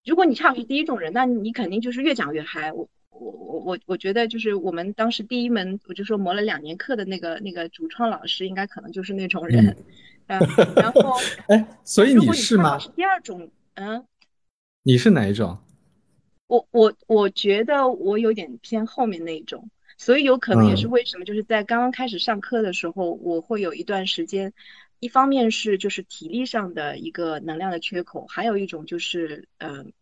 如果你恰好是第一种人，那你肯定就是越讲越嗨。我我我我我觉得就是我们当时第一门我就说磨了两年课的那个那个主创老师，应该可能就是那种人。然后，哎，所以你是吗？是第二种，嗯，你是哪一种？我我我觉得我有点偏后面那一种，所以有可能也是为什么，就是在刚刚开始上课的时候，我会有一段时间，一方面是就是体力上的一个能量的缺口，还有一种就是嗯，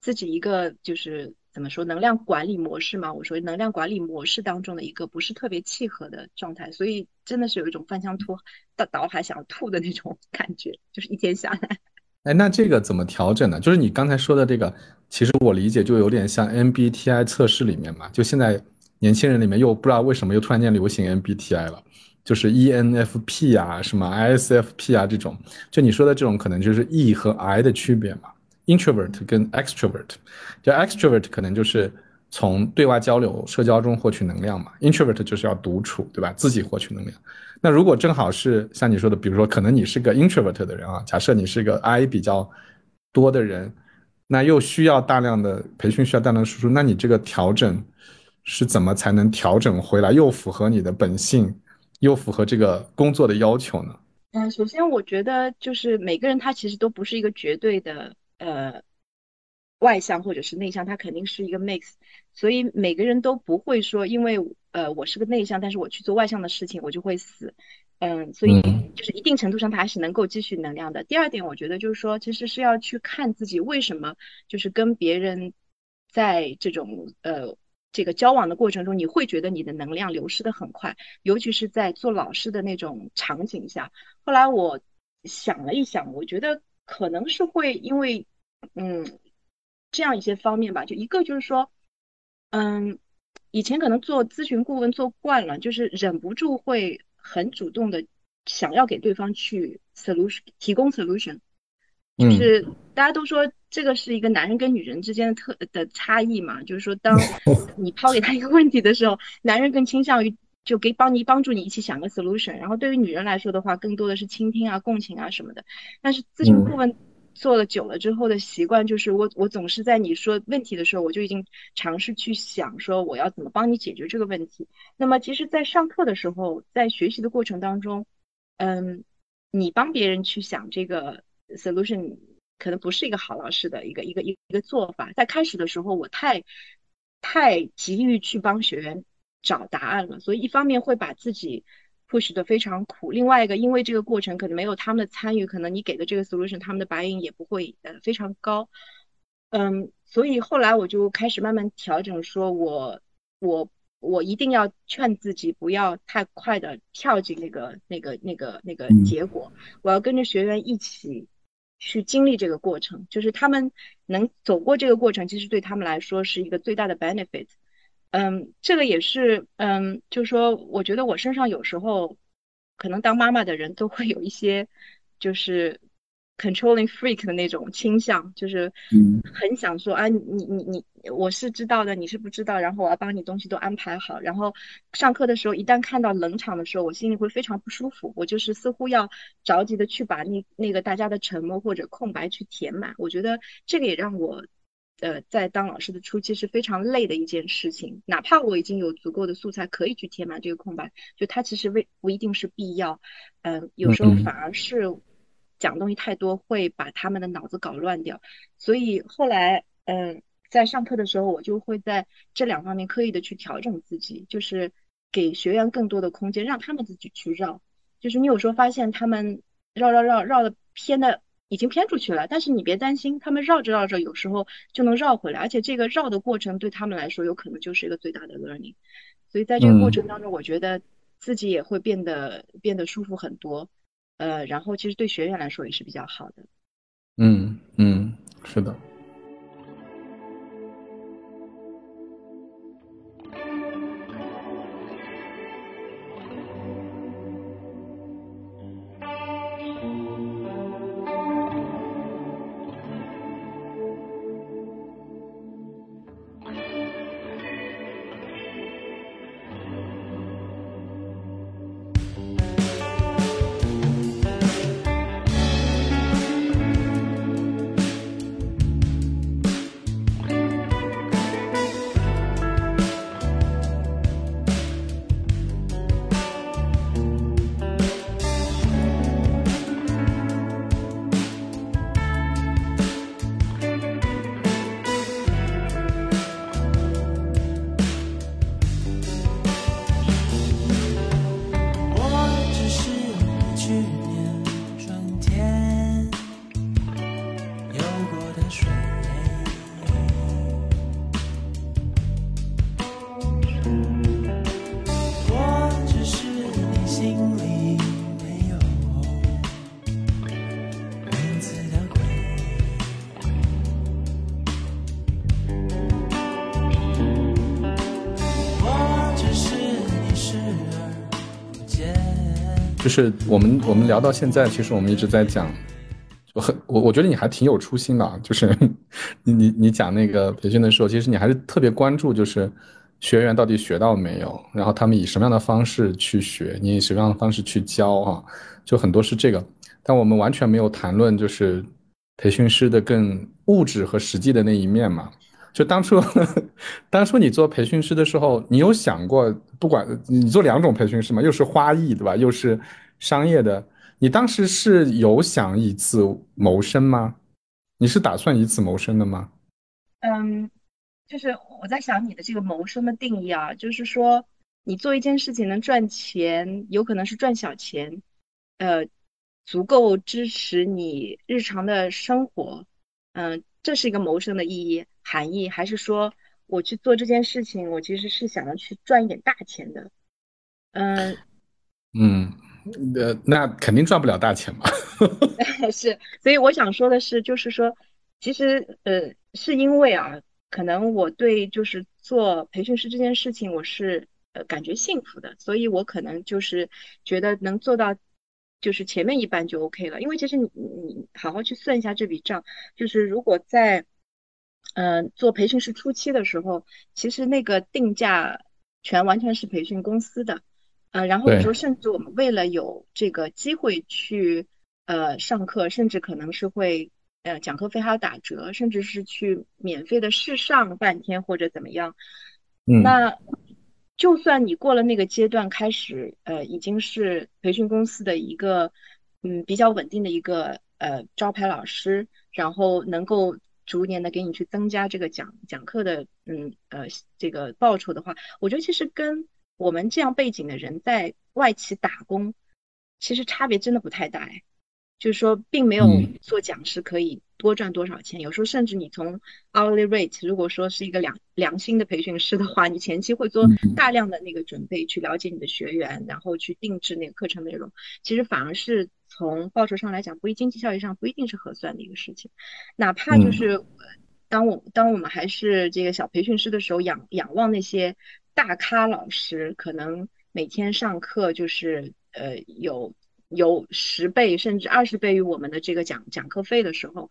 自己一个就是。怎么说能量管理模式嘛？我说能量管理模式当中的一个不是特别契合的状态，所以真的是有一种翻箱吐倒倒海想吐的那种 感觉，就是一天下来。哎，那这个怎么调整呢？就是你刚才说的这个，其实我理解就有点像 MBTI 测试里面嘛。就现在年轻人里面又不知道为什么又突然间流行 MBTI 了，就是 ENFP 啊，什么 ISFP 啊这种。就你说的这种，可能就是 E 和 I 的区别嘛。Introvert 跟 extrovert，就 extrovert 可能就是从对外交流、社交中获取能量嘛，introvert 就是要独处，对吧？自己获取能量。那如果正好是像你说的，比如说可能你是个 introvert 的人啊，假设你是个 I 比较多的人，那又需要大量的培训，需要大量的输出，那你这个调整是怎么才能调整回来，又符合你的本性，又符合这个工作的要求呢？嗯，首先我觉得就是每个人他其实都不是一个绝对的呃外向或者是内向，他肯定是一个 mix，所以每个人都不会说因为呃我是个内向，但是我去做外向的事情我就会死。嗯，所以就是一定程度上，他还是能够积蓄能量的。第二点，我觉得就是说，其实是要去看自己为什么就是跟别人在这种呃这个交往的过程中，你会觉得你的能量流失的很快，尤其是在做老师的那种场景下。后来我想了一想，我觉得可能是会因为嗯这样一些方面吧，就一个就是说，嗯，以前可能做咨询顾问做惯了，就是忍不住会。很主动的想要给对方去 solution 提供 solution，就是大家都说这个是一个男人跟女人之间的特的差异嘛，就是说当 你抛给他一个问题的时候，男人更倾向于就给帮你帮助你一起想个 solution，然后对于女人来说的话，更多的是倾听啊、共情啊什么的。但是咨询顾问。做了久了之后的习惯就是我我总是在你说问题的时候，我就已经尝试去想说我要怎么帮你解决这个问题。那么其实，在上课的时候，在学习的过程当中，嗯，你帮别人去想这个 solution，可能不是一个好老师的一个一个一一个做法。在开始的时候，我太太急于去帮学员找答案了，所以一方面会把自己。Push 的非常苦，另外一个，因为这个过程可能没有他们的参与，可能你给的这个 solution，他们的白银也不会呃非常高，嗯，所以后来我就开始慢慢调整，说我我我一定要劝自己不要太快的跳进那个那个那个那个结果，我要跟着学员一起去经历这个过程，就是他们能走过这个过程，其实对他们来说是一个最大的 benefit。嗯，这个也是，嗯，就是说，我觉得我身上有时候，可能当妈妈的人都会有一些，就是 controlling freak 的那种倾向，就是很想说，啊，你你你，我是知道的，你是不知道，然后我要帮你东西都安排好，然后上课的时候，一旦看到冷场的时候，我心里会非常不舒服，我就是似乎要着急的去把那那个大家的沉默或者空白去填满，我觉得这个也让我。呃，在当老师的初期是非常累的一件事情，哪怕我已经有足够的素材可以去填满这个空白，就它其实未不一定是必要。嗯，有时候反而是讲东西太多，会把他们的脑子搞乱掉。所以后来，嗯，在上课的时候，我就会在这两方面刻意的去调整自己，就是给学员更多的空间，让他们自己去绕。就是你有时候发现他们绕绕绕绕的偏的。已经偏出去了，但是你别担心，他们绕着绕着，有时候就能绕回来，而且这个绕的过程对他们来说，有可能就是一个最大的 learning。所以在这个过程当中，我觉得自己也会变得变得舒服很多，呃，然后其实对学员来说也是比较好的。嗯嗯，是的。就是我们我们聊到现在，其实我们一直在讲，我很我我觉得你还挺有初心的，就是你你你讲那个培训的时候，其实你还是特别关注，就是学员到底学到没有，然后他们以什么样的方式去学，你以什么样的方式去教啊，就很多是这个，但我们完全没有谈论就是培训师的更物质和实际的那一面嘛，就当初，当初你做培训师的时候，你有想过，不管你做两种培训师嘛，又是花艺对吧，又是商业的，你当时是有想以此谋生吗？你是打算以此谋生的吗？嗯，就是我在想你的这个谋生的定义啊，就是说你做一件事情能赚钱，有可能是赚小钱，呃，足够支持你日常的生活，嗯。这是一个谋生的意义含义，还是说我去做这件事情，我其实是想要去赚一点大钱的？嗯嗯，呃，那肯定赚不了大钱嘛。是，所以我想说的是，就是说，其实呃，是因为啊，可能我对就是做培训师这件事情，我是呃感觉幸福的，所以我可能就是觉得能做到。就是前面一半就 OK 了，因为其实你你好好去算一下这笔账，就是如果在嗯做培训师初期的时候，其实那个定价全完全是培训公司的，呃，然后有时候甚至我们为了有这个机会去呃上课，甚至可能是会呃讲课费还要打折，甚至是去免费的试上半天或者怎么样，嗯，那。就算你过了那个阶段，开始呃已经是培训公司的一个嗯比较稳定的一个呃招牌老师，然后能够逐年的给你去增加这个讲讲课的嗯呃这个报酬的话，我觉得其实跟我们这样背景的人在外企打工，其实差别真的不太大哎。就是说，并没有做讲师可以多赚多少钱。有时候，甚至你从 hourly rate，如果说是一个良良心的培训师的话，你前期会做大量的那个准备，去了解你的学员，然后去定制那个课程内容。其实反而是从报酬上来讲，不一经济效益上不一定是合算的一个事情。哪怕就是当我当我们还是这个小培训师的时候，仰仰望那些大咖老师，可能每天上课就是呃有。有十倍甚至二十倍于我们的这个讲讲课费的时候，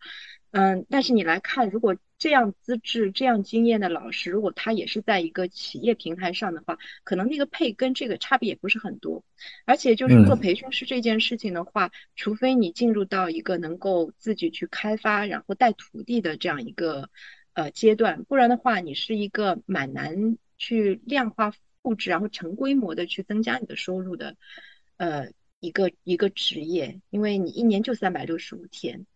嗯，但是你来看，如果这样资质、这样经验的老师，如果他也是在一个企业平台上的话，可能那个配跟这个差别也不是很多。而且就是做培训师这件事情的话，除非你进入到一个能够自己去开发，然后带徒弟的这样一个呃阶段，不然的话，你是一个蛮难去量化复制，然后成规模的去增加你的收入的，呃。一个一个职业，因为你一年就三百六十五天。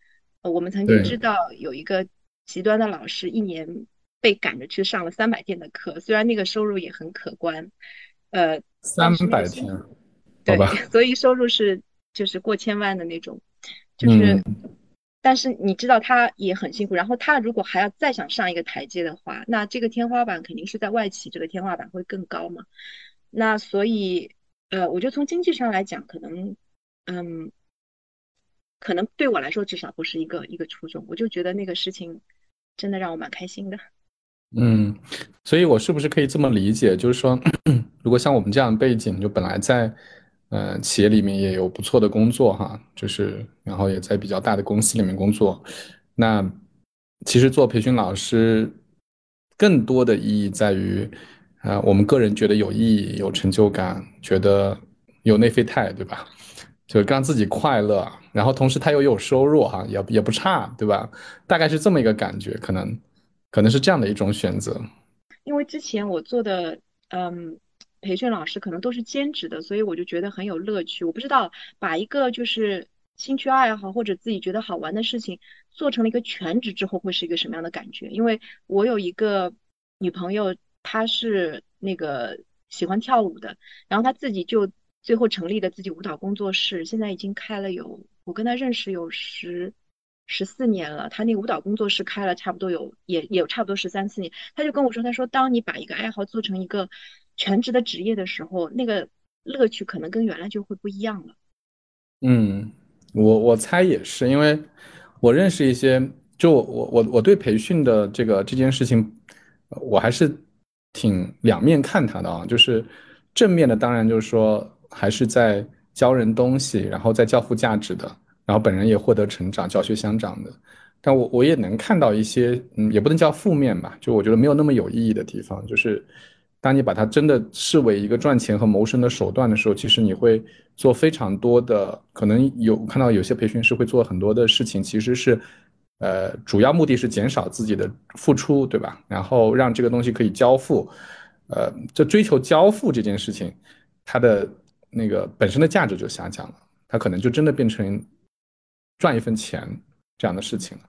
呃，我们曾经知道有一个极端的老师，一年被赶着去上了三百天的课，虽然那个收入也很可观。呃，三百天，对，所以收入是就是过千万的那种，就是，但是你知道他也很辛苦。然后他如果还要再想上一个台阶的话，那这个天花板肯定是在外企，这个天花板会更高嘛。那所以。呃，我觉得从经济上来讲，可能，嗯，可能对我来说至少不是一个一个初衷。我就觉得那个事情真的让我蛮开心的。嗯，所以我是不是可以这么理解，就是说，如果像我们这样背景，就本来在呃企业里面也有不错的工作哈，就是然后也在比较大的公司里面工作，那其实做培训老师更多的意义在于。啊，我们个人觉得有意义、有成就感，觉得有内啡肽，对吧？就让自己快乐，然后同时他又有收入，哈，也也不差，对吧？大概是这么一个感觉，可能可能是这样的一种选择。因为之前我做的，嗯，培训老师可能都是兼职的，所以我就觉得很有乐趣。我不知道把一个就是兴趣爱好或者自己觉得好玩的事情做成了一个全职之后会是一个什么样的感觉？因为我有一个女朋友。她是那个喜欢跳舞的，然后她自己就最后成立了自己舞蹈工作室，现在已经开了有，我跟她认识有十十四年了，他那个舞蹈工作室开了差不多有也也有差不多十三四年，他就跟我说，他说当你把一个爱好做成一个全职的职业的时候，那个乐趣可能跟原来就会不一样了。嗯，我我猜也是，因为我认识一些，就我我我对培训的这个这件事情，我还是。挺两面看他的啊，就是正面的，当然就是说还是在教人东西，然后在教付价值的，然后本人也获得成长，教学相长的。但我我也能看到一些，嗯，也不能叫负面吧，就我觉得没有那么有意义的地方，就是当你把它真的视为一个赚钱和谋生的手段的时候，其实你会做非常多的，可能有看到有些培训师会做很多的事情，其实是呃，主要目的是减少自己的付出，对吧？然后让这个东西可以交付，呃，这追求交付这件事情，它的那个本身的价值就下降了，它可能就真的变成赚一份钱这样的事情了。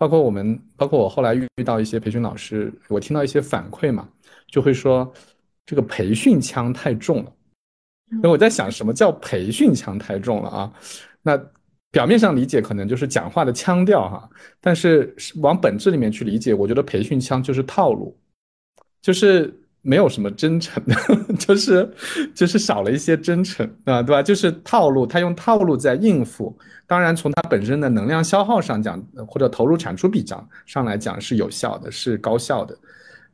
包括我们，包括我后来遇到一些培训老师，我听到一些反馈嘛，就会说这个培训腔太重了。那我在想，什么叫培训腔太重了啊？那。表面上理解可能就是讲话的腔调哈，但是往本质里面去理解，我觉得培训腔就是套路，就是没有什么真诚的，就是就是少了一些真诚啊，对吧？就是套路，他用套路在应付。当然，从他本身的能量消耗上讲，或者投入产出比上上来讲是有效的，是高效的，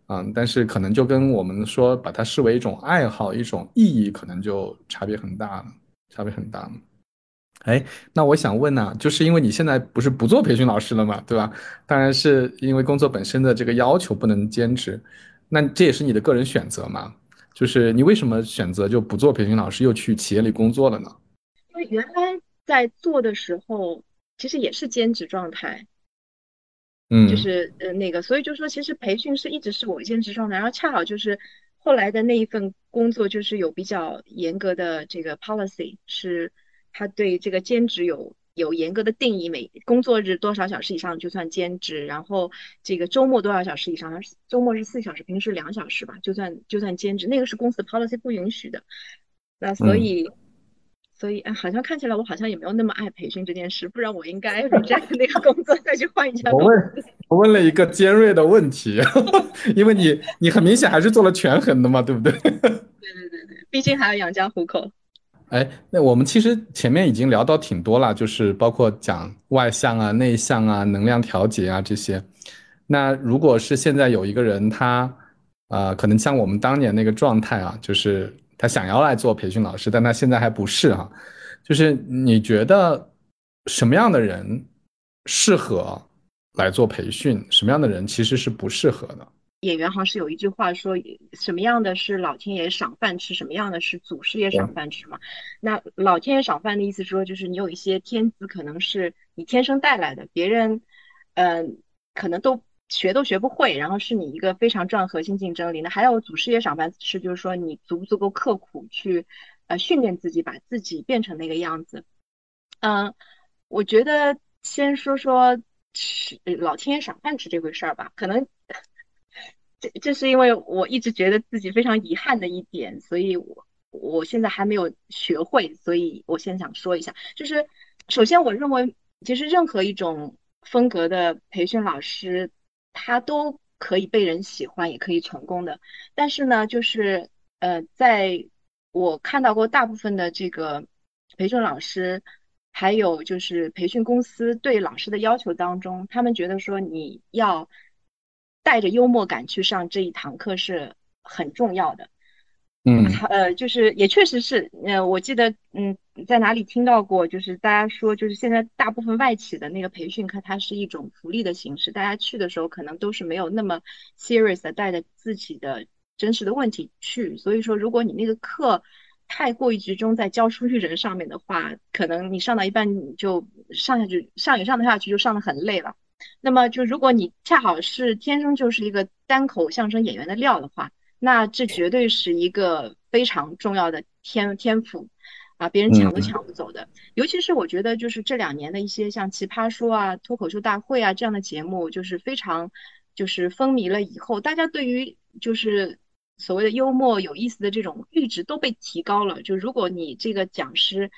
嗯，但是可能就跟我们说把它视为一种爱好、一种意义，可能就差别很大了，差别很大了。哎，那我想问呢，就是因为你现在不是不做培训老师了嘛，对吧？当然是因为工作本身的这个要求不能兼职，那这也是你的个人选择嘛？就是你为什么选择就不做培训老师，又去企业里工作了呢？因为原来在做的时候，其实也是兼职状态，嗯，就是呃那个，所以就说其实培训是一直是我兼职状态，然后恰好就是后来的那一份工作就是有比较严格的这个 policy 是。他对这个兼职有有严格的定义，每工作日多少小时以上就算兼职，然后这个周末多少小时以上，周末是四小时，平时两小时吧，就算就算兼职，那个是公司 policy 不允许的。那所以，所以哎好像看起来我好像也没有那么爱培训这件事，不然我应该 reject 那个工作，再去换一家。我问，我问了一个尖锐的问题，因为你你很明显还是做了权衡的嘛，对不对？对对对对，毕竟还要养家糊口。哎，那我们其实前面已经聊到挺多了，就是包括讲外向啊、内向啊、能量调节啊这些。那如果是现在有一个人，他呃，可能像我们当年那个状态啊，就是他想要来做培训老师，但他现在还不是哈。就是你觉得什么样的人适合来做培训，什么样的人其实是不适合的？演员好像是有一句话说，什么样的是老天爷赏饭吃，什么样的是祖师爷赏饭吃嘛？那老天爷赏饭的意思说，就是你有一些天资，可能是你天生带来的，别人，嗯，可能都学都学不会，然后是你一个非常重要核心竞争力。那还有祖师爷赏饭吃，就是说你足不足够刻苦去，呃，训练自己，把自己变成那个样子。嗯，我觉得先说说吃老天爷赏饭吃这回事儿吧，可能。这是因为我一直觉得自己非常遗憾的一点，所以我我现在还没有学会，所以我现在想说一下，就是首先我认为，其实任何一种风格的培训老师，他都可以被人喜欢，也可以成功的。但是呢，就是呃，在我看到过大部分的这个培训老师，还有就是培训公司对老师的要求当中，他们觉得说你要。带着幽默感去上这一堂课是很重要的，嗯，呃，就是也确实是，呃，我记得，嗯，在哪里听到过，就是大家说，就是现在大部分外企的那个培训课，它是一种福利的形式，大家去的时候可能都是没有那么 serious 的带着自己的真实的问题去，所以说，如果你那个课太过于集中在教书育人上面的话，可能你上到一半你就上下去，上也上得下去，就上得很累了。那么，就如果你恰好是天生就是一个单口相声演员的料的话，那这绝对是一个非常重要的天天赋啊，别人抢都抢不走的。尤其是我觉得，就是这两年的一些像奇葩说啊、脱口秀大会啊这样的节目，就是非常就是风靡了以后，大家对于就是所谓的幽默有意思的这种阈值都被提高了。就如果你这个讲师，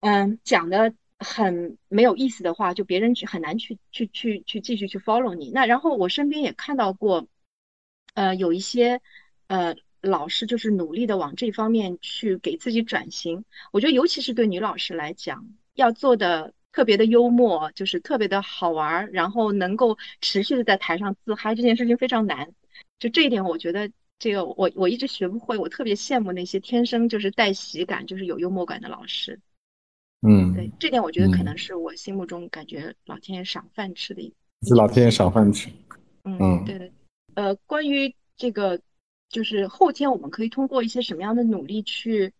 嗯，讲的。很没有意思的话，就别人去很难去去去去继续去 follow 你。那然后我身边也看到过，呃，有一些呃老师就是努力的往这方面去给自己转型。我觉得尤其是对女老师来讲，要做的特别的幽默，就是特别的好玩，然后能够持续的在台上自嗨，这件事情非常难。就这一点，我觉得这个我我一直学不会。我特别羡慕那些天生就是带喜感，就是有幽默感的老师。嗯，对，这点我觉得可能是我心目中感觉老天爷赏饭吃的一，是老天爷赏饭吃。嗯，对的。呃，关于这个，就是后天我们可以通过一些什么样的努力去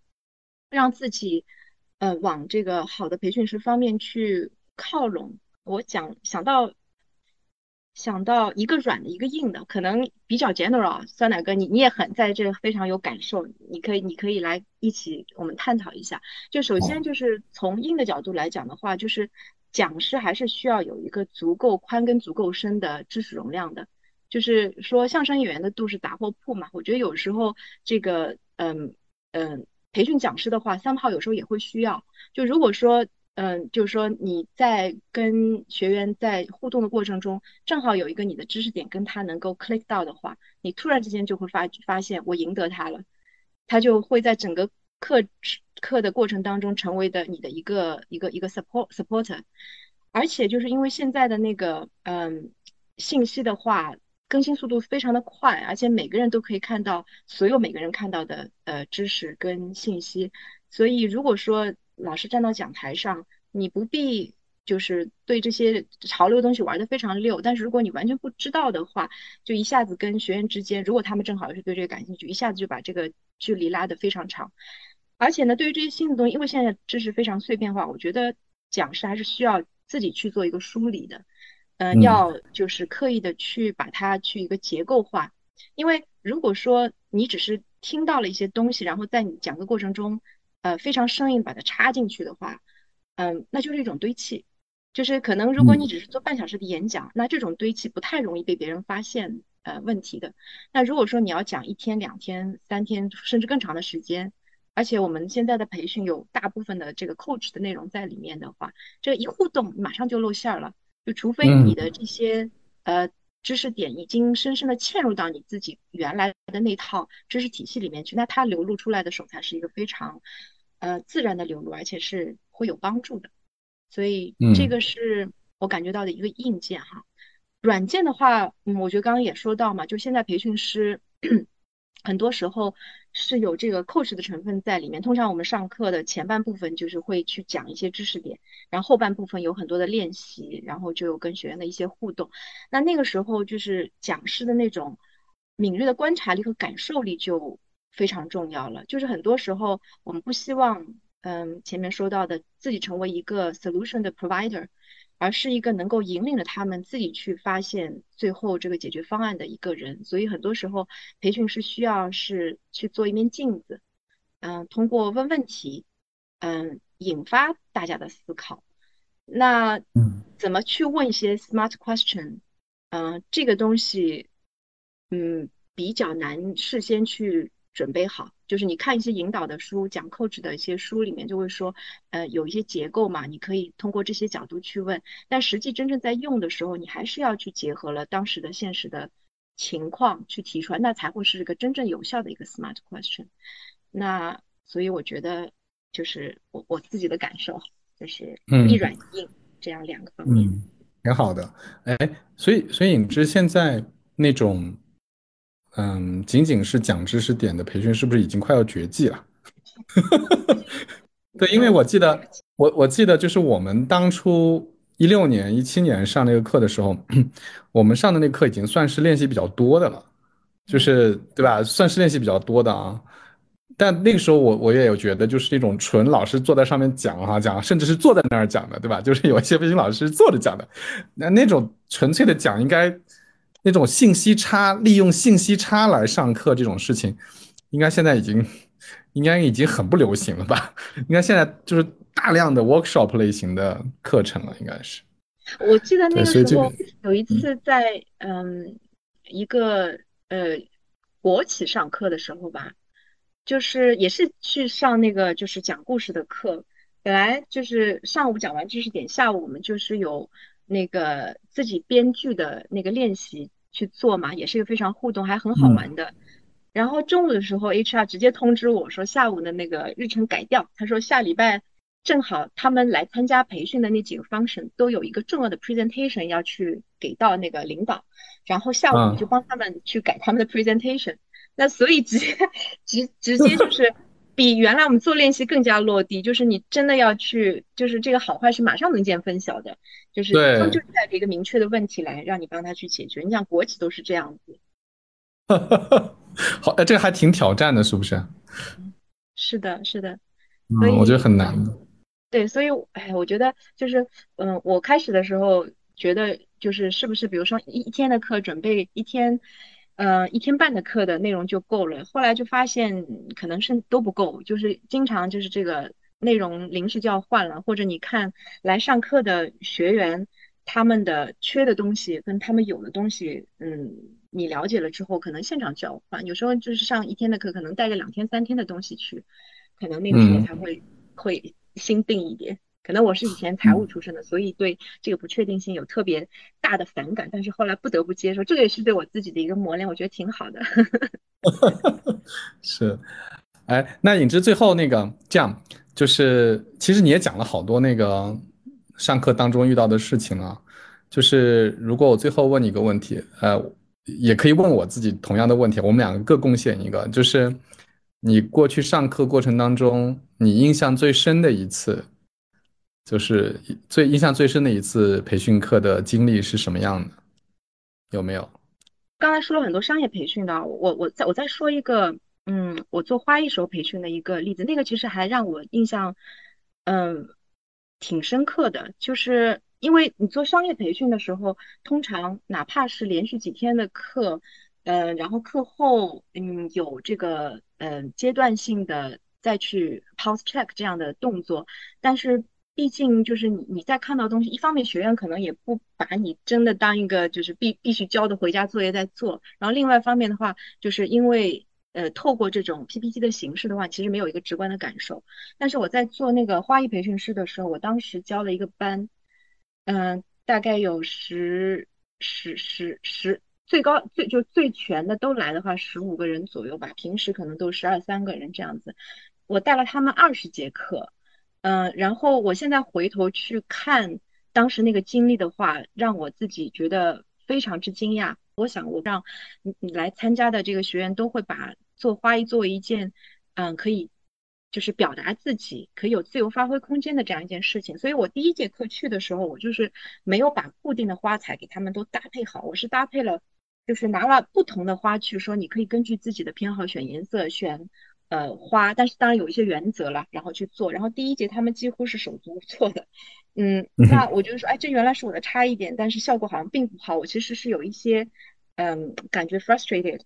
让自己，呃，往这个好的培训师方面去靠拢。我讲想到想到一个软的，一个硬的，可能比较 general。酸奶哥，你你也很在这非常有感受，你可以你可以来一起我们探讨一下。就首先就是从硬的角度来讲的话，就是讲师还是需要有一个足够宽跟足够深的知识容量的。就是说相声演员的度是杂货铺嘛，我觉得有时候这个嗯嗯培训讲师的话，三号有时候也会需要。就如果说嗯，就是说你在跟学员在互动的过程中，正好有一个你的知识点跟他能够 click 到的话，你突然之间就会发发现我赢得他了，他就会在整个课课的过程当中成为的你的一个一个一个 support supporter，而且就是因为现在的那个嗯信息的话更新速度非常的快，而且每个人都可以看到所有每个人看到的呃知识跟信息，所以如果说老师站到讲台上，你不必就是对这些潮流东西玩的非常溜，但是如果你完全不知道的话，就一下子跟学员之间，如果他们正好是对这个感兴趣，一下子就把这个距离拉得非常长。而且呢，对于这些新的东西，因为现在知识非常碎片化，我觉得讲师还是需要自己去做一个梳理的，嗯，要就是刻意的去把它去一个结构化。因为如果说你只是听到了一些东西，然后在你讲的过程中，呃，非常生硬把它插进去的话，嗯，那就是一种堆砌。就是可能如果你只是做半小时的演讲，那这种堆砌不太容易被别人发现呃问题的。那如果说你要讲一天、两天、三天，甚至更长的时间，而且我们现在的培训有大部分的这个 coach 的内容在里面的话，这一互动马上就露馅了。就除非你的这些呃知识点已经深深的嵌入到你自己原来的那套知识体系里面去，那它流露出来的手才是一个非常。呃，自然的流露，而且是会有帮助的，所以这个是我感觉到的一个硬件哈。软件的话，嗯，我觉得刚刚也说到嘛，就现在培训师很多时候是有这个 coach 的成分在里面。通常我们上课的前半部分就是会去讲一些知识点，然后后半部分有很多的练习，然后就有跟学员的一些互动。那那个时候就是讲师的那种敏锐的观察力和感受力就。非常重要了，就是很多时候我们不希望，嗯，前面说到的自己成为一个 solution 的 provider，而是一个能够引领着他们自己去发现最后这个解决方案的一个人。所以很多时候培训是需要是去做一面镜子，嗯，通过问问题，嗯，引发大家的思考。那怎么去问一些 smart question？嗯，这个东西，嗯，比较难事先去。准备好，就是你看一些引导的书，讲 coach 的一些书里面就会说，呃，有一些结构嘛，你可以通过这些角度去问。但实际真正在用的时候，你还是要去结合了当时的现实的情况去提出来，那才会是一个真正有效的一个 smart question。那所以我觉得，就是我我自己的感受，就是一软一硬这样两个方面。嗯，挺好的。哎，所以所以影之现在那种。嗯，仅仅是讲知识点的培训，是不是已经快要绝迹了？对，因为我记得，我我记得就是我们当初一六年、一七年上那个课的时候，我们上的那课已经算是练习比较多的了，就是对吧？算是练习比较多的啊。但那个时候我我也有觉得，就是那种纯老师坐在上面讲哈讲，甚至是坐在那儿讲的，对吧？就是有一些培训老师坐着讲的，那那种纯粹的讲应该。那种信息差，利用信息差来上课这种事情，应该现在已经，应该已经很不流行了吧？应该现在就是大量的 workshop 类型的课程了，应该是。我记得那个时候有一次在嗯一个呃国企上课的时候吧，就是也是去上那个就是讲故事的课，本来就是上午讲完知识点，下午我们就是有。那个自己编剧的那个练习去做嘛，也是一个非常互动还很好玩的。然后中午的时候，HR 直接通知我说下午的那个日程改掉。他说下礼拜正好他们来参加培训的那几个 function 都有一个重要的 presentation 要去给到那个领导，然后下午就帮他们去改他们的 presentation。那所以直接直直接就是。比原来我们做练习更加落地，就是你真的要去，就是这个好坏是马上能见分晓的，就是他们就带着一个明确的问题来让你帮他去解决。你想国企都是这样子，好，哎，这个还挺挑战的，是不是？是的，是的，嗯，我觉得很难。对，所以哎，我觉得就是嗯，我开始的时候觉得就是是不是比如说一一天的课准备一天，呃一天半的课的内容就够了，后来就发现可能是都不够，就是经常就是这个内容临时就要换了，或者你看来上课的学员他们的缺的东西跟他们有的东西，嗯，你了解了之后可能现场就要换，有时候就是上一天的课可能带个两天三天的东西去，可能那个时候才会会。心定一点，可能我是以前财务出身的，所以对这个不确定性有特别大的反感，但是后来不得不接受，这个也是对我自己的一个磨练，我觉得挺好的。是，哎，那影之最后那个这样，就是其实你也讲了好多那个上课当中遇到的事情啊，就是如果我最后问你一个问题，呃，也可以问我自己同样的问题，我们两个各贡献一个，就是。你过去上课过程当中，你印象最深的一次，就是最印象最深的一次培训课的经历是什么样的？有没有？刚才说了很多商业培训的，我我再我再说一个，嗯，我做花艺时候培训的一个例子，那个其实还让我印象，嗯，挺深刻的，就是因为你做商业培训的时候，通常哪怕是连续几天的课。呃，然后课后，嗯，有这个，嗯，阶段性的再去 pause check 这样的动作，但是毕竟就是你你在看到东西，一方面学院可能也不把你真的当一个就是必必须交的回家作业在做，然后另外一方面的话，就是因为呃透过这种 PPT 的形式的话，其实没有一个直观的感受。但是我在做那个花艺培训师的时候，我当时教了一个班，嗯，大概有十十十十。最高最就最全的都来的话，十五个人左右吧。平时可能都十二三个人这样子。我带了他们二十节课，嗯，然后我现在回头去看当时那个经历的话，让我自己觉得非常之惊讶。我想我让你来参加的这个学员都会把做花艺作为一件，嗯，可以就是表达自己，可以有自由发挥空间的这样一件事情。所以我第一节课去的时候，我就是没有把固定的花材给他们都搭配好，我是搭配了。就是拿了不同的花去说，你可以根据自己的偏好选颜色、选呃花，但是当然有一些原则了，然后去做。然后第一节他们几乎是手足无措的，嗯，那我就说，哎，这原来是我的差异点，但是效果好像并不好。我其实是有一些嗯感觉 frustrated，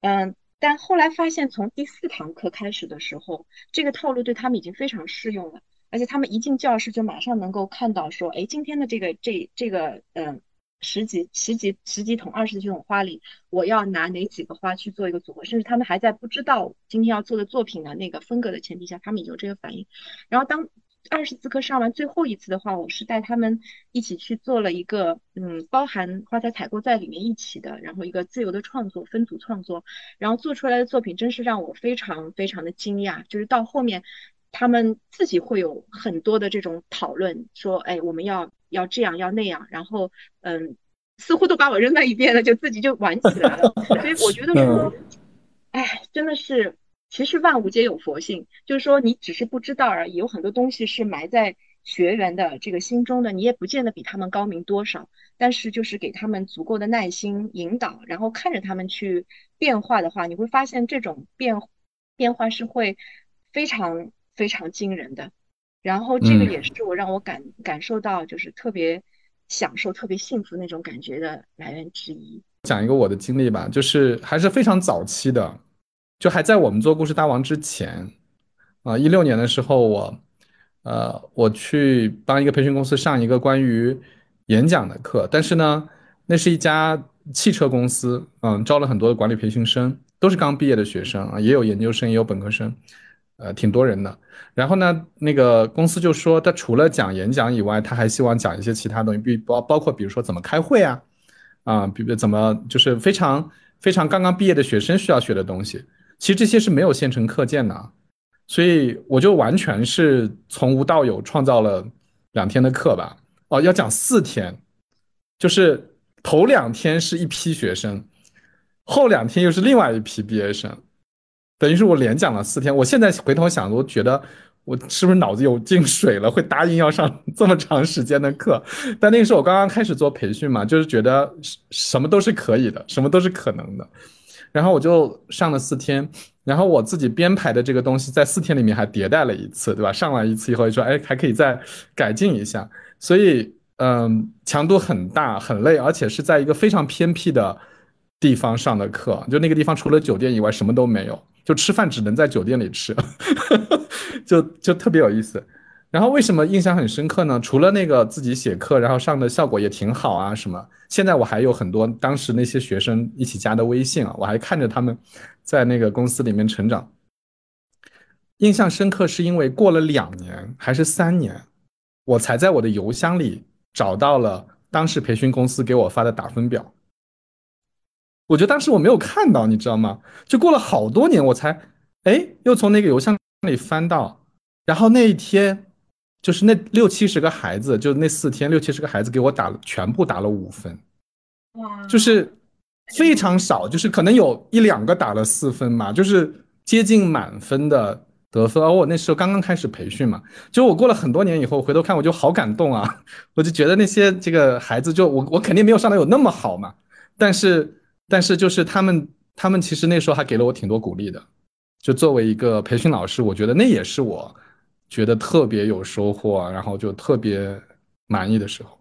嗯，但后来发现从第四堂课开始的时候，这个套路对他们已经非常适用了，而且他们一进教室就马上能够看到说，哎，今天的这个这这个嗯。十几十几十几桶二十几桶花里，我要拿哪几个花去做一个组合？甚至他们还在不知道今天要做的作品的那个风格的前提下，他们有这个反应。然后当二十四课上完最后一次的话，我是带他们一起去做了一个，嗯，包含花材采购在里面一起的，然后一个自由的创作，分组创作，然后做出来的作品真是让我非常非常的惊讶。就是到后面，他们自己会有很多的这种讨论，说，哎，我们要。要这样要那样，然后嗯，似乎都把我扔在一边了，就自己就玩起来了。所以我觉得说，哎，真的是，其实万物皆有佛性，就是说你只是不知道而已。有很多东西是埋在学员的这个心中的，你也不见得比他们高明多少。但是就是给他们足够的耐心引导，然后看着他们去变化的话，你会发现这种变变化是会非常非常惊人的。然后这个也是我让我感感受到就是特别享受、特别幸福那种感觉的来源之一。讲一个我的经历吧，就是还是非常早期的，就还在我们做故事大王之前啊，一六年的时候，我呃我去帮一个培训公司上一个关于演讲的课，但是呢，那是一家汽车公司，嗯，招了很多的管理培训生，都是刚毕业的学生啊，也有研究生，也有本科生。呃，挺多人的。然后呢，那个公司就说，他除了讲演讲以外，他还希望讲一些其他东西，比包包括比如说怎么开会啊，啊，比如怎么就是非常非常刚刚毕业的学生需要学的东西。其实这些是没有现成课件的，所以我就完全是从无到有创造了两天的课吧。哦，要讲四天，就是头两天是一批学生，后两天又是另外一批毕业生。等于是我连讲了四天，我现在回头想，我觉得我是不是脑子有进水了，会答应要上这么长时间的课？但那个时候我刚刚开始做培训嘛，就是觉得什么都是可以的，什么都是可能的。然后我就上了四天，然后我自己编排的这个东西在四天里面还迭代了一次，对吧？上完一次以后就说，哎，还可以再改进一下，所以嗯，强度很大，很累，而且是在一个非常偏僻的地方上的课，就那个地方除了酒店以外什么都没有，就吃饭只能在酒店里吃，就就特别有意思。然后为什么印象很深刻呢？除了那个自己写课，然后上的效果也挺好啊，什么？现在我还有很多当时那些学生一起加的微信啊，我还看着他们在那个公司里面成长。印象深刻是因为过了两年还是三年，我才在我的邮箱里找到了当时培训公司给我发的打分表。我觉得当时我没有看到，你知道吗？就过了好多年，我才哎又从那个邮箱里翻到，然后那一天。就是那六七十个孩子，就那四天六七十个孩子给我打了，全部打了五分，哇，就是非常少，就是可能有一两个打了四分嘛，就是接近满分的得分。而我那时候刚刚开始培训嘛，就我过了很多年以后回头看，我就好感动啊，我就觉得那些这个孩子，就我我肯定没有上的有那么好嘛，但是但是就是他们他们其实那时候还给了我挺多鼓励的，就作为一个培训老师，我觉得那也是我。觉得特别有收获，然后就特别满意的时候。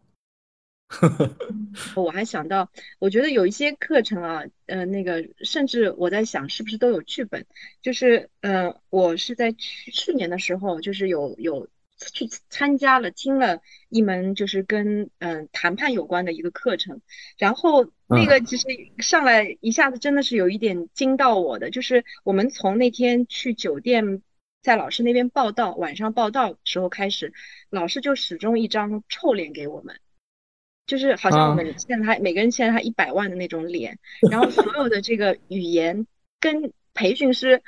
我还想到，我觉得有一些课程啊，呃，那个甚至我在想，是不是都有剧本？就是，呃，我是在去去年的时候，就是有有去参加了，听了一门就是跟嗯谈判有关的一个课程，然后那个其实上来一下子真的是有一点惊到我的，就是我们从那天去酒店。在老师那边报道，晚上报道时候开始，老师就始终一张臭脸给我们，就是好像我们现在他每个人欠他一百万的那种脸，然后所有的这个语言跟培训师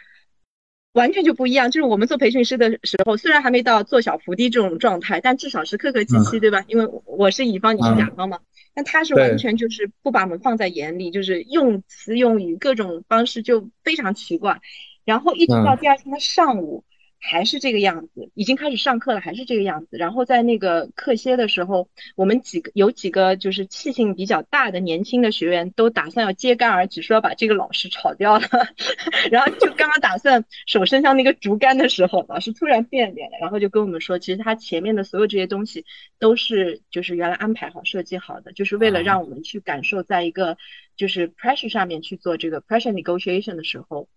完全就不一样。就是我们做培训师的时候，虽然还没到做小伏低这种状态，但至少是客客气气，对吧？因为我是乙方，你是甲方嘛。但他是完全就是不把我们放在眼里，就是用词用语各种方式就非常奇怪。然后一直到第二天的上午，还是这个样子，已经开始上课了，还是这个样子。然后在那个课歇的时候，我们几个有几个就是气性比较大的年轻的学员都打算要揭竿而起，说要把这个老师炒掉了。然后就刚刚打算手伸向那个竹竿的时候，老师突然变脸了，然后就跟我们说，其实他前面的所有这些东西都是就是原来安排好、设计好的，就是为了让我们去感受，在一个就是 pressure 上面去做这个 pressure negotiation 的时候。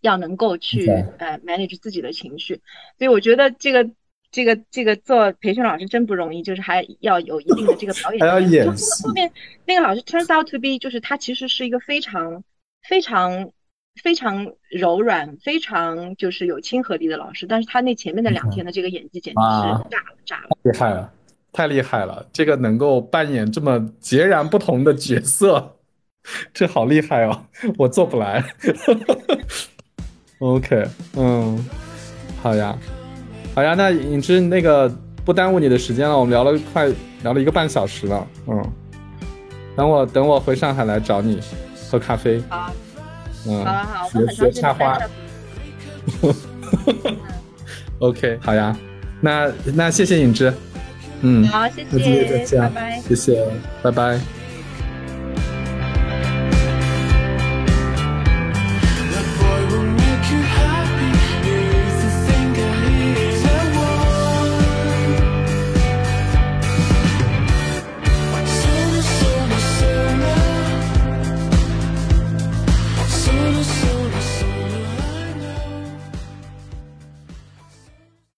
要能够去呃 manage 自己的情绪，所以我觉得这个这个这个做培训老师真不容易，就是还要有一定的这个表 演。还要演戏。后面那个老师 turns out to be，就是他其实是一个非常非常非常柔软、非常就是有亲和力的老师，但是他那前面的两天的这个演技简直是炸了炸了，厉害了，太厉害了！这个能够扮演这么截然不同的角色，这好厉害哦，我做不来。OK，嗯，好呀，好呀，那影之那个不耽误你的时间了，我们聊了快聊了一个半小时了，嗯，等我等我回上海来找你喝咖啡，好，嗯，好好，学学插花，OK，好呀，那那谢谢影之，嗯，好，谢谢，再见，拜拜，谢谢，拜拜。